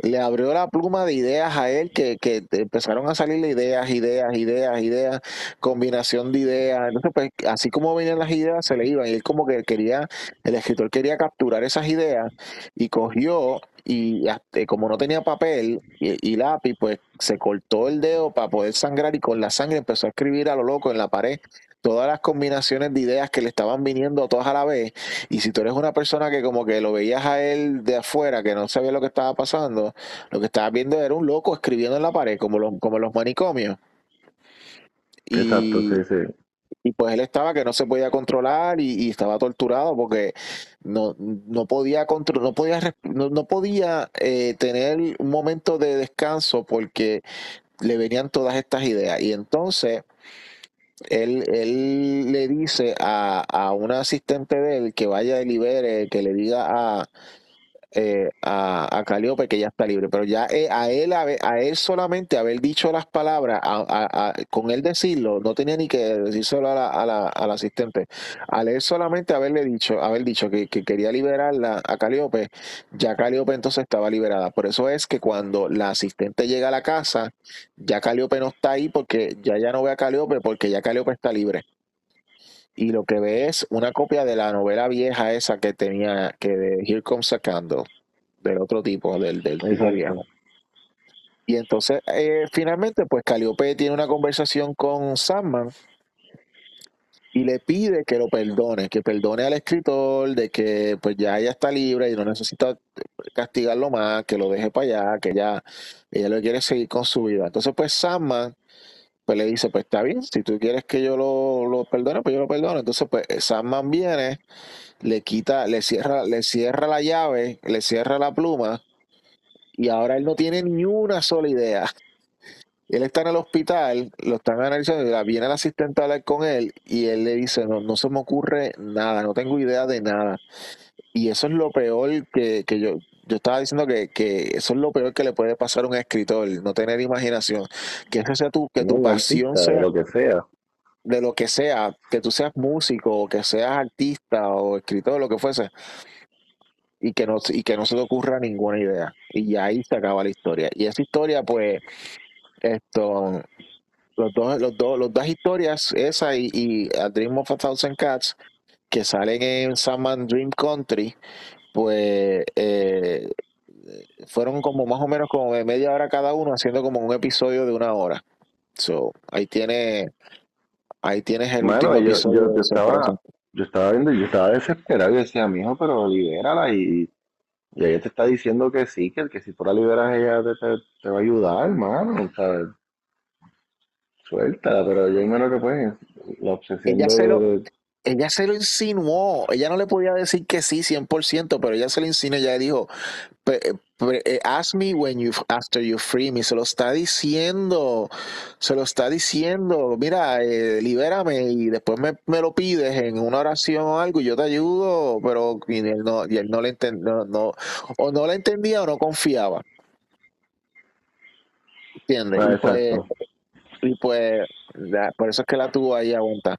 Le abrió la pluma de ideas a él que, que empezaron a salirle ideas, ideas, ideas, ideas, combinación de ideas. Entonces, pues, así como venían las ideas, se le iban. Y él como que quería, el escritor quería capturar esas ideas y cogió y hasta- como no tenía papel y, lápiz, pues se cortó el dedo para poder sangrar y con la sangre empezó a escribir a lo loco en la pared todas las combinaciones de ideas que le estaban viniendo todas a la vez. Y si tú eres una persona que como que lo veías a él de afuera, que no sabía lo que estaba pasando, lo que estabas viendo era un loco escribiendo en la pared, como los, como los manicomios. Exacto, sí, sí. Y pues él estaba que no se podía controlar y, estaba torturado porque no, no podía contro- no podía no, no podía eh, tener un momento de descanso porque le venían todas estas ideas. Y entonces él, él le dice a, a una asistente de él que vaya y libere, que le diga a, eh, a, a Calíope que ya está libre, pero ya eh, a él, a, a él solamente haber dicho las palabras, a- con él decirlo, no tenía ni que decírselo a la, a la, al asistente, al él solamente haberle dicho, haber dicho que, que quería liberarla a Calíope, ya Calíope entonces estaba liberada. Por eso es que cuando la asistente llega a la casa, ya Calíope no está ahí porque ya ya no ve a Calíope porque ya Calíope está libre y lo que ve es una copia de la novela vieja esa que tenía, que de Here Comes a Candle, del otro tipo, del, del viejo. Y entonces, eh, finalmente, pues Caliope tiene una conversación con Sandman y le pide que lo perdone, que perdone al escritor, de que pues ya ella está libre y no necesita castigarlo más, que lo deje para allá, que ya ella lo quiere seguir con su vida. Entonces, pues Sandman pues le dice, pues está bien, si tú quieres que yo lo, lo perdone, pues yo lo perdono. Entonces, pues Sandman viene, le quita, le cierra, le cierra la llave, le cierra la pluma, y ahora él no tiene ni una sola idea. Él está en el hospital, lo están analizando, viene el asistente a hablar con él, y él le dice, no, no se me ocurre nada, no tengo idea de nada. Y eso es lo peor que, que yo, yo estaba diciendo que, que eso es lo peor que le puede pasar a un escritor, no tener imaginación. Que esa sea tu, que tu pasión artista, de sea lo que sea. de lo que sea, que tú seas músico, o que seas artista o escritor, lo que fuese, y que no, y que no se te ocurra ninguna idea. Y ya ahí se acaba la historia. Y esa historia, pues, esto, los dos, los dos, los dos historias, esa y, y A Dream of a Thousand Cats, que salen en Sandman Dream Country, pues eh, fueron como más o menos como de media hora cada uno, haciendo como un episodio de una hora. So, ahí tiene, ahí tienes el último Bueno, yo, episodio yo, yo estaba, yo estaba viendo, yo estaba desesperado y decía, mijo, pero libérala y, y ella te está diciendo que sí, que, que si tú la liberas ella te, te, te va a ayudar, hermano, ¿sabes? Suéltala, pero yo imagino que pues la obsesión Ella de, se lo, de- ella se lo insinuó, ella no le podía decir que sí 100%, pero ella se lo insinuó, ella dijo, "Pe- pe- eh, ask me when you, after you free me, se lo está diciendo, se lo está diciendo, mira, eh, libérame y después me, me lo pides en una oración o algo y yo te ayudo, pero y él no, y él no le enten- no, no, o no le entendía o no confiaba, ¿entiendes? Ah, Y pues, y pues, ya, por eso es que la tuvo ahí aguanta.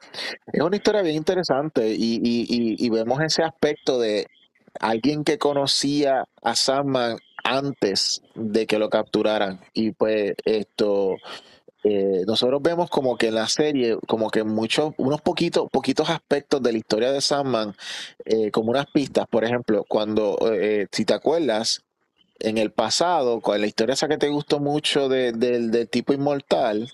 Es una historia bien interesante y, y, y, y vemos ese aspecto de alguien que conocía a Sandman antes de que lo capturaran. Y pues esto, eh, nosotros vemos como que en la serie, como que muchos, unos poquitos, poquitos aspectos de la historia de Sandman, eh, como unas pistas, por ejemplo, cuando, eh, si te acuerdas, en el pasado, con la historia esa que te gustó mucho de- del del tipo inmortal,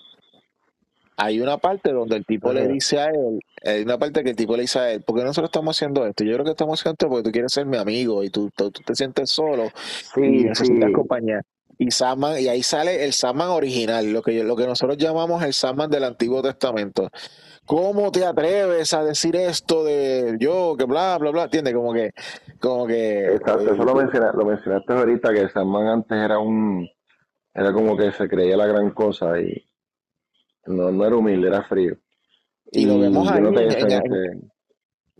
hay una parte donde el tipo le dice a él, hay una parte que el tipo le dice a él, ¿por qué nosotros estamos haciendo esto? Yo creo que estamos haciendo esto porque tú quieres ser mi amigo y tú, tú, tú te sientes solo y Sí, necesitas sí, compañía. Y Sandman, y ahí sale el Sandman original, lo que, lo que nosotros llamamos el Sandman del Antiguo Testamento. ¿Cómo te atreves a decir esto de yo, que bla, bla, bla? ¿Entiendes? Como que, como que, exacto, eso eh, lo, menciona- lo mencionaste ahorita, que Sandman antes era un, era como que se creía la gran cosa y no, no era humilde, era frío. y lo vemos ahí en,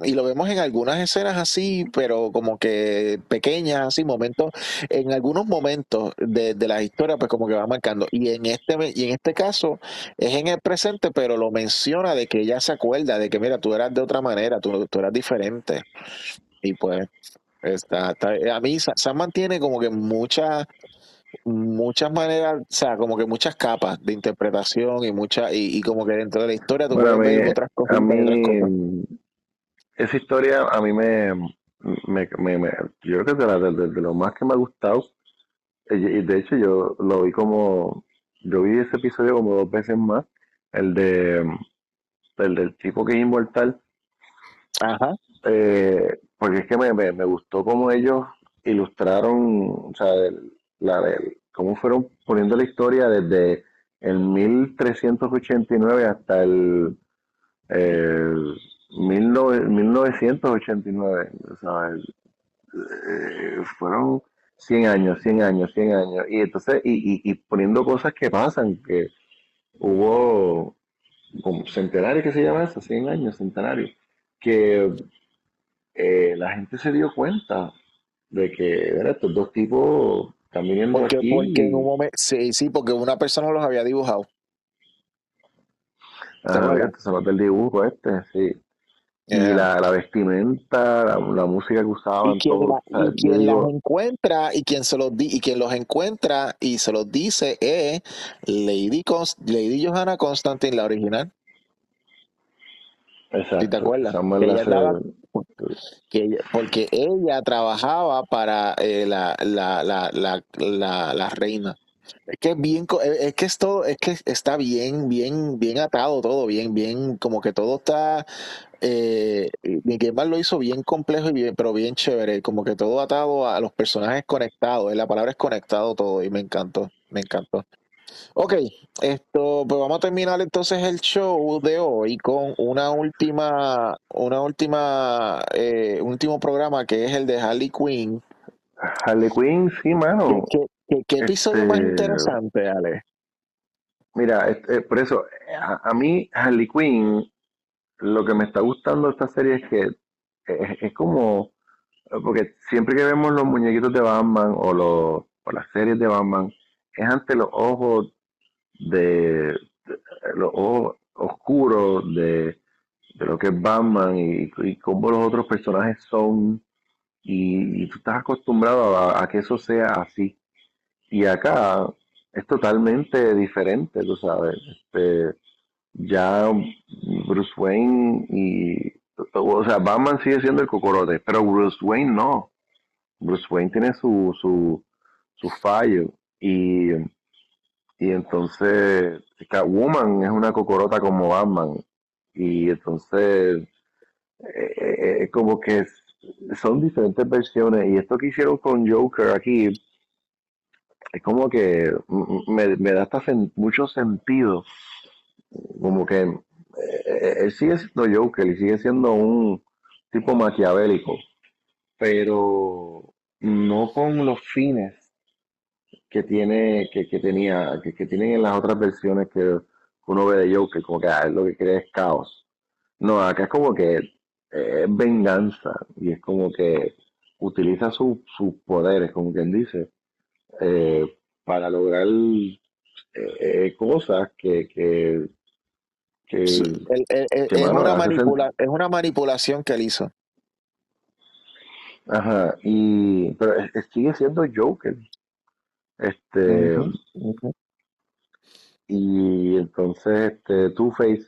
y lo vemos en algunas escenas así, pero como que pequeñas, así, momentos, en algunos momentos de, de la historia, pues como que va marcando. Y en este, y en este caso es en el presente, pero lo menciona de que ella se acuerda de que, mira, tú eras de otra manera, tú, tú eras diferente. Y pues, está, está- a mí Sa- Sandman tiene como que muchas, muchas maneras, o sea, como que muchas capas de interpretación y muchas, y, y como que dentro de la historia tú bueno, a puedes ver otras a cosas. mí, esa historia a mí me, me, me- me- yo creo que es de, la- de, de- de lo más que me ha gustado. Y de hecho yo lo vi como, yo vi ese episodio como dos veces más, el de, el del tipo que es inmortal, Ajá. eh, porque es que me, me, me gustó cómo ellos ilustraron, o sea, el- la, el- cómo fueron poniendo la historia desde el 1389 hasta el, el 19 1989, o sea, el- eh, fueron 100 años, 100 años, 100 años, y entonces, y, y, poniendo cosas que pasan, que hubo como centenario que se llama eso, 100 años, centenario, que eh, la gente se dio cuenta de que "Mira, estos dos tipos están viniendo Porque, porque en un aquí, momento, sí, sí, porque una persona los había dibujado. ¿Te ah, son los del dibujo este, sí, y la, la vestimenta, la, la música que Y usaban, quien, todo, la- y quien digo, encuentra y quien se los di, y quien los encuentra y se los dice es Lady Lady Johanna Constantine, la original. ¿Sí te exacto, acuerdas? Ella hace, que porque ella trabajaba para eh, la, la, la, la, reina. Es que es bien, es que es todo, es que está bien, bien, bien atado todo, bien, bien, como que todo está, eh, Miguel lo hizo bien complejo y bien, pero bien chévere, como que todo atado a los personajes conectados, la palabra es conectado todo y me encantó, me encantó. Ok, esto, pues vamos a terminar entonces el show de hoy con una última, una última, eh, último programa que es el de Harley Quinn. Harley Quinn, sí, ¿Qué, mano, qué, qué- qué episodio más este, interesante, Ale? mira, este, por eso, a, a mí Harley Quinn, lo que me está gustando de esta serie es que es, es como, porque siempre que vemos los muñequitos de Batman o, los, o las series de Batman, es ante los ojos de, los ojos oscuros de, de lo que es Batman y, y cómo los otros personajes son. Y, y tú estás acostumbrado a, a que eso sea así. Y acá es totalmente diferente tú sabes. Este ya Bruce Wayne y o sea Batman sigue siendo el cocorote pero Bruce Wayne no. Bruce Wayne tiene su su, su fallo y y entonces Catwoman es una cocorota como Batman. Y entonces eh, eh, eh, como que son diferentes versiones. Y esto que hicieron con Joker aquí es como que me, me da hasta sen- mucho sentido. Como que eh, él sigue siendo Joker y sigue siendo un tipo maquiavélico. Pero no con los fines que tiene que, que tenía que, que tienen en las otras versiones que uno ve de Joker como que ah, él lo que quiere es caos. No acá es como que eh, es venganza y es como que utiliza su- sus poderes como quien dice eh, para lograr eh, eh, cosas que que, que, Sí, el- el- el- que, es, mano, una manipula, es una manipulación que él hizo. ajá y pero es- sigue siendo Joker este y entonces este Two-Face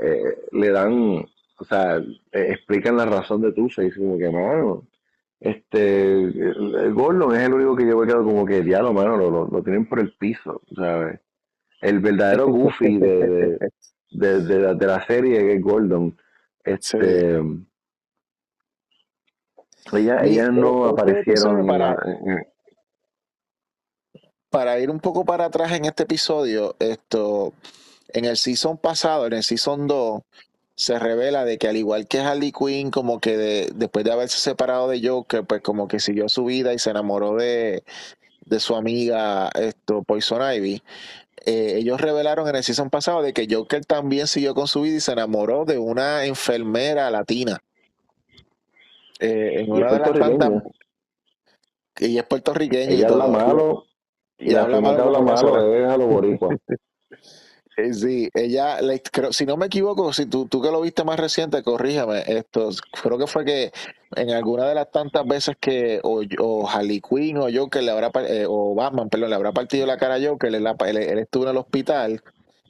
eh, le dan, o sea, eh, explican la razón de Two-Face, como que, mano, este, el, el Gordon es el único que yo he quedado como que, diablo, mano, lo, lo, lo tienen por el piso, ¿sabes? El verdadero Goofy de, de, de, de la, de la serie que es Gordon. Este, ella, Mi- ellas no eh, aparecieron en- en- para ir un poco para atrás en este episodio, esto, en el season pasado, en el season 2, se revela de que al igual que Harley Quinn, como que de- después de haberse separado de Joker, pues como que siguió su vida y se enamoró de, de su amiga esto, Poison Ivy. Eh, ellos revelaron en el season pasado de que Joker también siguió con su vida y se enamoró de una enfermera latina. Eh, en es una de las puertorriqueña. ella es puertorriqueña y todo. malo Y y la habla mal habla es a los boricuas. Sí, ella, le- creo, si no me equivoco, si tú, tú que lo viste más reciente, corríjame, esto, creo que fue que en alguna de las tantas veces que o, o Harley Quinn o Joker le habrá, eh, o Batman, perdón, le habrá partido la cara a Joker, él, la- él- él estuvo en el hospital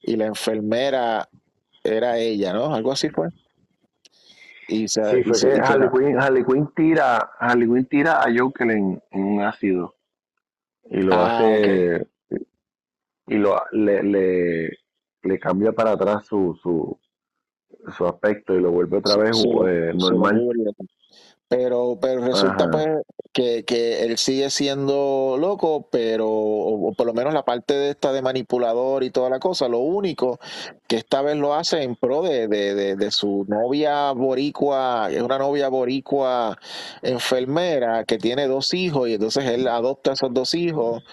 y la enfermera era ella, ¿no? Algo así fue. Y se, Sí, y fue se, que y se Harley la- Quinn, Harley Quinn tira, Harley Quinn tira a Joker en, en un ácido y lo Ah, hace y lo le, le, le cambia para atrás su, su, su aspecto y lo vuelve otra vez su, eh, normal. Pero, pero resulta Ajá. pues que, que él sigue siendo loco, pero, o, o por lo menos la parte de esta de manipulador y toda la cosa, lo único que esta vez lo hace en pro de, de, de, de su novia boricua, es una novia boricua enfermera que tiene dos hijos y entonces él adopta a esos dos hijos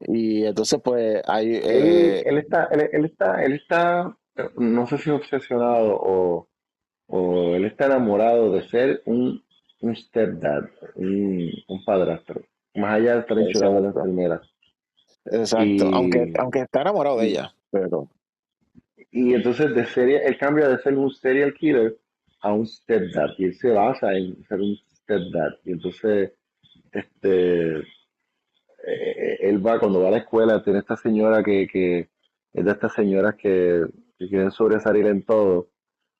y entonces pues hay, Él, eh, él está, él, él está, él está, no sé si obsesionado o, o él está enamorado de ser un, un stepdad, un, un padrastro, más allá de estar enchulado de la exacto, enfermera. exacto, aunque, Y, aunque está enamorado de ella, pero y entonces de serie, él cambia de ser un serial killer a un stepdad, y él se basa en ser un stepdad. Y entonces, este, eh, él va, cuando va a la escuela, tiene esta señora que, que es de estas señoras que, que quieren sobresalir en todo,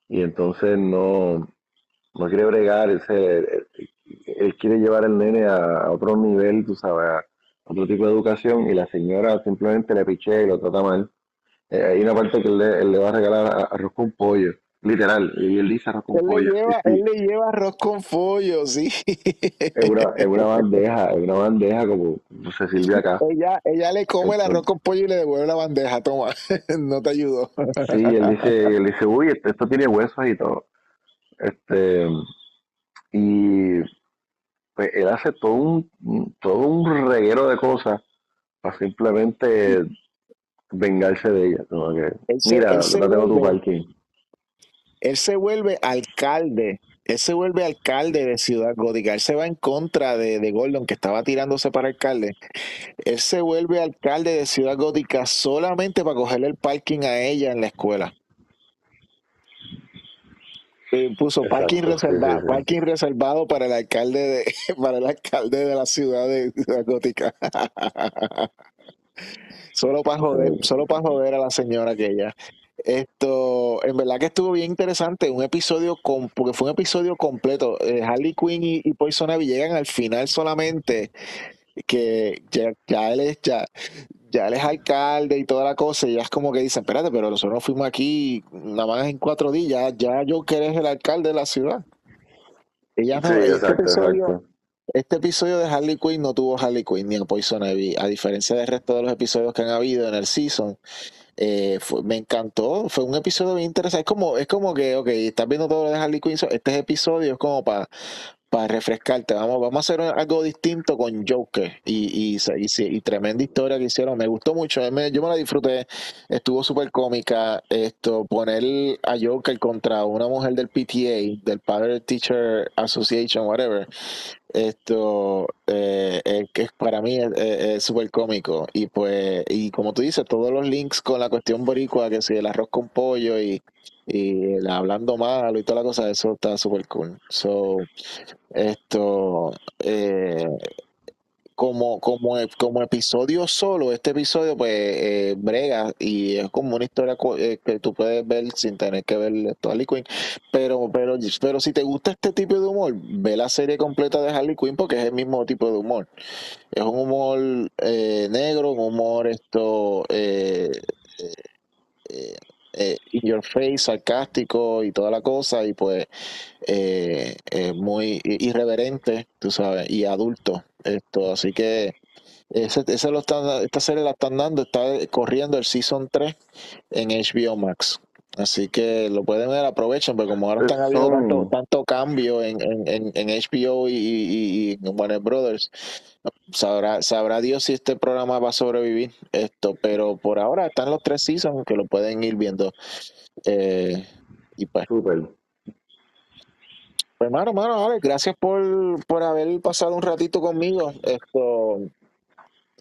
y entonces no, no quiere bregar, él, se- él- él quiere llevar al nene a, a otro nivel, tú sabes, a otro tipo de educación, y la señora simplemente le pichea y lo trata mal. Eh, hay una parte que él le, él le va a regalar arroz con pollo, literal, y él dice arroz con Él le pollo, sí, lleva, sí. él le lleva arroz con pollo, sí. Es una, es una bandeja, es una bandeja como se sirve acá. Ella, ella le come el arroz con pollo y le devuelve la bandeja, toma, no te ayudó. sí, él dice, él dice, uy, esto, esto tiene huesos y todo. Este, y pues él hace todo un, todo un reguero de cosas para simplemente vengarse de ella. Como que, se, mira, te tengo tu parking. él se vuelve alcalde, él se vuelve alcalde de Ciudad Gótica, él se va en contra de, de Gordon que estaba tirándose para alcalde, él se vuelve alcalde de Ciudad Gótica solamente para cogerle el parking a ella en la escuela. Puso parking Exacto, sí, sí, reservado, parking reservado para el alcalde de, para el alcalde de la ciudad de Ciudad Gótica. Solo para joder, solo para joder a la señora aquella. Esto, en verdad que estuvo bien interesante, un episodio con, porque fue un episodio completo. Eh, Harley Quinn y, y Poison Ivy llegan al final solamente, que ya, ya él es, ya, ya él es alcalde y toda la cosa, y ya es como que dicen, espérate, pero nosotros no fuimos aquí nada más en cuatro días, ya yo que eres el alcalde de la ciudad. Sí, no, este exacto, episodio, exacto. este episodio de Harley Quinn no tuvo Harley Quinn ni a Poison Ivy, a diferencia del resto de los episodios que han habido en el season. Eh, fue- me encantó, fue un episodio bien interesante. Es como, es como que, ok, estás viendo todo lo de Harley Quinn, este episodio es como para para refrescarte. Vamos, vamos a hacer algo distinto con Joker y, y, y, y tremenda historia que hicieron. Me gustó mucho, eh, yo me la disfruté, estuvo súper cómica. Esto, poner a Joker contra una mujer del PTA, del Parent Teacher Association, whatever. Esto eh, eh, que para mí es es- es súper cómico. Y pues, y como tú dices, todos los links con la cuestión boricua, que si el arroz con pollo y, y el hablando malo y toda la cosa, eso está súper cool. So, esto, eh, como, como, como episodio solo, este episodio pues eh, brega y es como una historia eh, que tú puedes ver sin tener que ver esto Harley Quinn. Pero, pero, pero si te gusta este tipo de humor, ve la serie completa de Harley Quinn porque es el mismo tipo de humor. Es un humor eh, negro, un humor esto in your face, sarcástico y toda la cosa, y pues muy irreverente, tú sabes, y adulto. Esto, así que ese, ese lo están, esta serie la están dando, está corriendo el Season 3 en HBO Max. Así que lo pueden ver, aprovechen, porque como ahora están habiendo tanto, cambio en, en, en HBO y, y, en Warner Brothers, sabrá, sabrá Dios si este programa va a sobrevivir esto, pero por ahora están los tres seasons que lo pueden ir viendo. Eh, y pues, pues, hermano, hermano, Alex, gracias por, por haber pasado un ratito conmigo. Esto,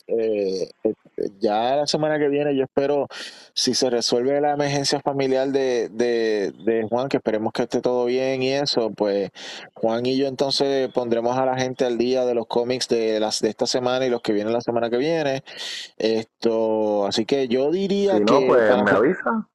eh, eh, ya la semana que viene yo espero, si se resuelve la emergencia familiar de, de, de, Juan, que esperemos que esté todo bien y eso, pues Juan y yo entonces pondremos a la gente al día de los cómics de las de esta semana y los que vienen la semana que viene. Esto, así que yo diría si no, que... Pues me avisa.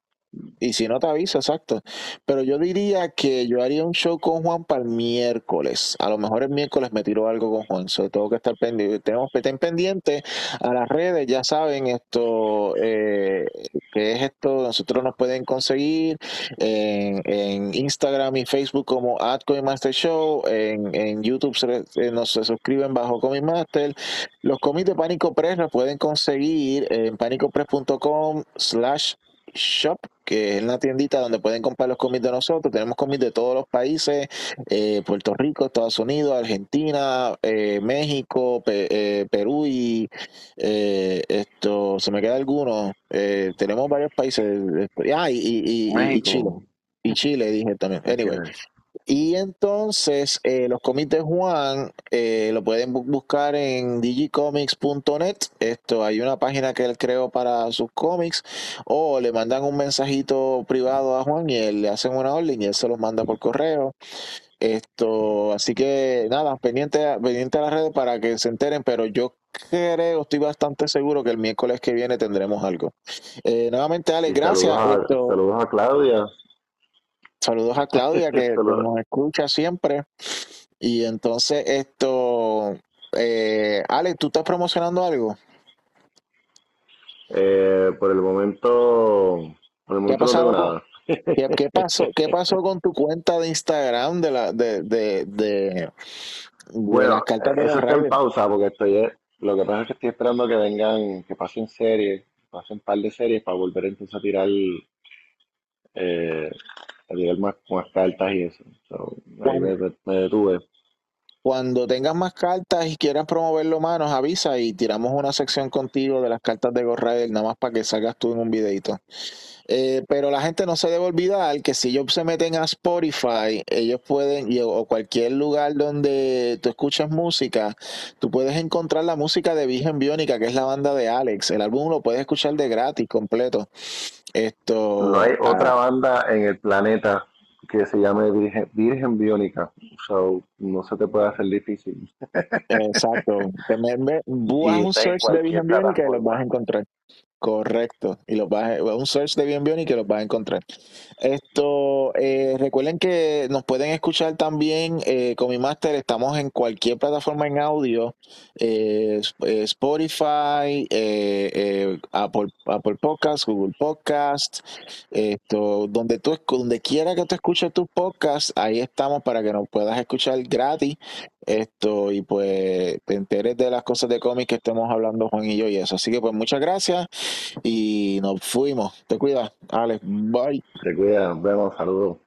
Y si no te aviso, exacto. Pero yo diría que yo haría un show con Juan para el miércoles. A lo mejor el miércoles me tiro algo con Juan. So, tengo que estar pendiente. Tenemos que estar pendiente a las redes. Ya saben esto, eh, que es esto. Nosotros nos pueden conseguir en, Instagram y Facebook como Master Show. En, en YouTube se, eh, nos se suscriben bajo Comic Master. Los cómics de Pánico Press los pueden conseguir en panicopress.com slash shop que es una tiendita donde pueden comprar los cómics de nosotros. Tenemos cómics de todos los países, eh, Puerto Rico, Estados Unidos, Argentina, eh, México, eh, Perú y esto, se me queda alguno. tenemos varios países. Ah, y, y, Chile. Y Chile, dije también. Anyway. Y entonces eh, los cómics de Juan eh, lo pueden buscar en digicomics.net. Esto hay una página que él creó para sus cómics o le mandan un mensajito privado a Juan y él le hacen una orden y él se los manda por correo. Esto, así que nada, pendiente, pendiente a las redes para que se enteren, pero yo creo, estoy bastante seguro que el miércoles que viene tendremos algo. Eh, nuevamente, Alex, gracias. saludos a Claudia. Saludos a Claudia que nos escucha siempre. Y entonces esto, eh, Alex, ¿tú estás promocionando algo? Eh, por el momento, por el momento ¿Qué, no ¿Qué, pasó, ¿Qué pasó con tu cuenta de Instagram de la de, de, de, bueno, las cartas de eso está en pausa porque estoy lo que pasa es que estoy esperando que vengan, que pasen series, pasen un par de series para volver entonces a tirar eh, a más, más cartas y eso. me, detuve. Cuando tengas más cartas y quieras promoverlo, manos, avisa y tiramos una sección contigo de las cartas de Gorrael, nada más para que salgas tú en un videito. Eh, pero la gente no se debe olvidar que si ellos se meten a Spotify, ellos pueden, o cualquier lugar donde tú escuchas música, tú puedes encontrar la música de Virgen Biónica, que es la banda de Alex. El álbum lo puedes escuchar de gratis, completo. Esto, no hay otra banda en el planeta que se llame Virgen, Virgen Biónica. So, no se te puede hacer difícil. Exacto. un search de Virgen Biónica y los vas a encontrar. Correcto. Y los vas a, un search de Bien Bien y que los vas a encontrar. Esto, eh, recuerden que nos pueden escuchar también eh, con mi máster. Estamos en cualquier plataforma en audio, eh, Spotify, Apple, Apple Podcast, Google Podcast, esto, donde tú, donde quiera que tú escuches tus podcasts, ahí estamos para que nos puedas escuchar gratis. Esto, y pues te enteres de las cosas de cómic que estemos hablando Juan y yo y eso. Así que pues muchas gracias y nos fuimos. Te cuidas, Alex. Bye. Te cuidas, nos vemos, saludos.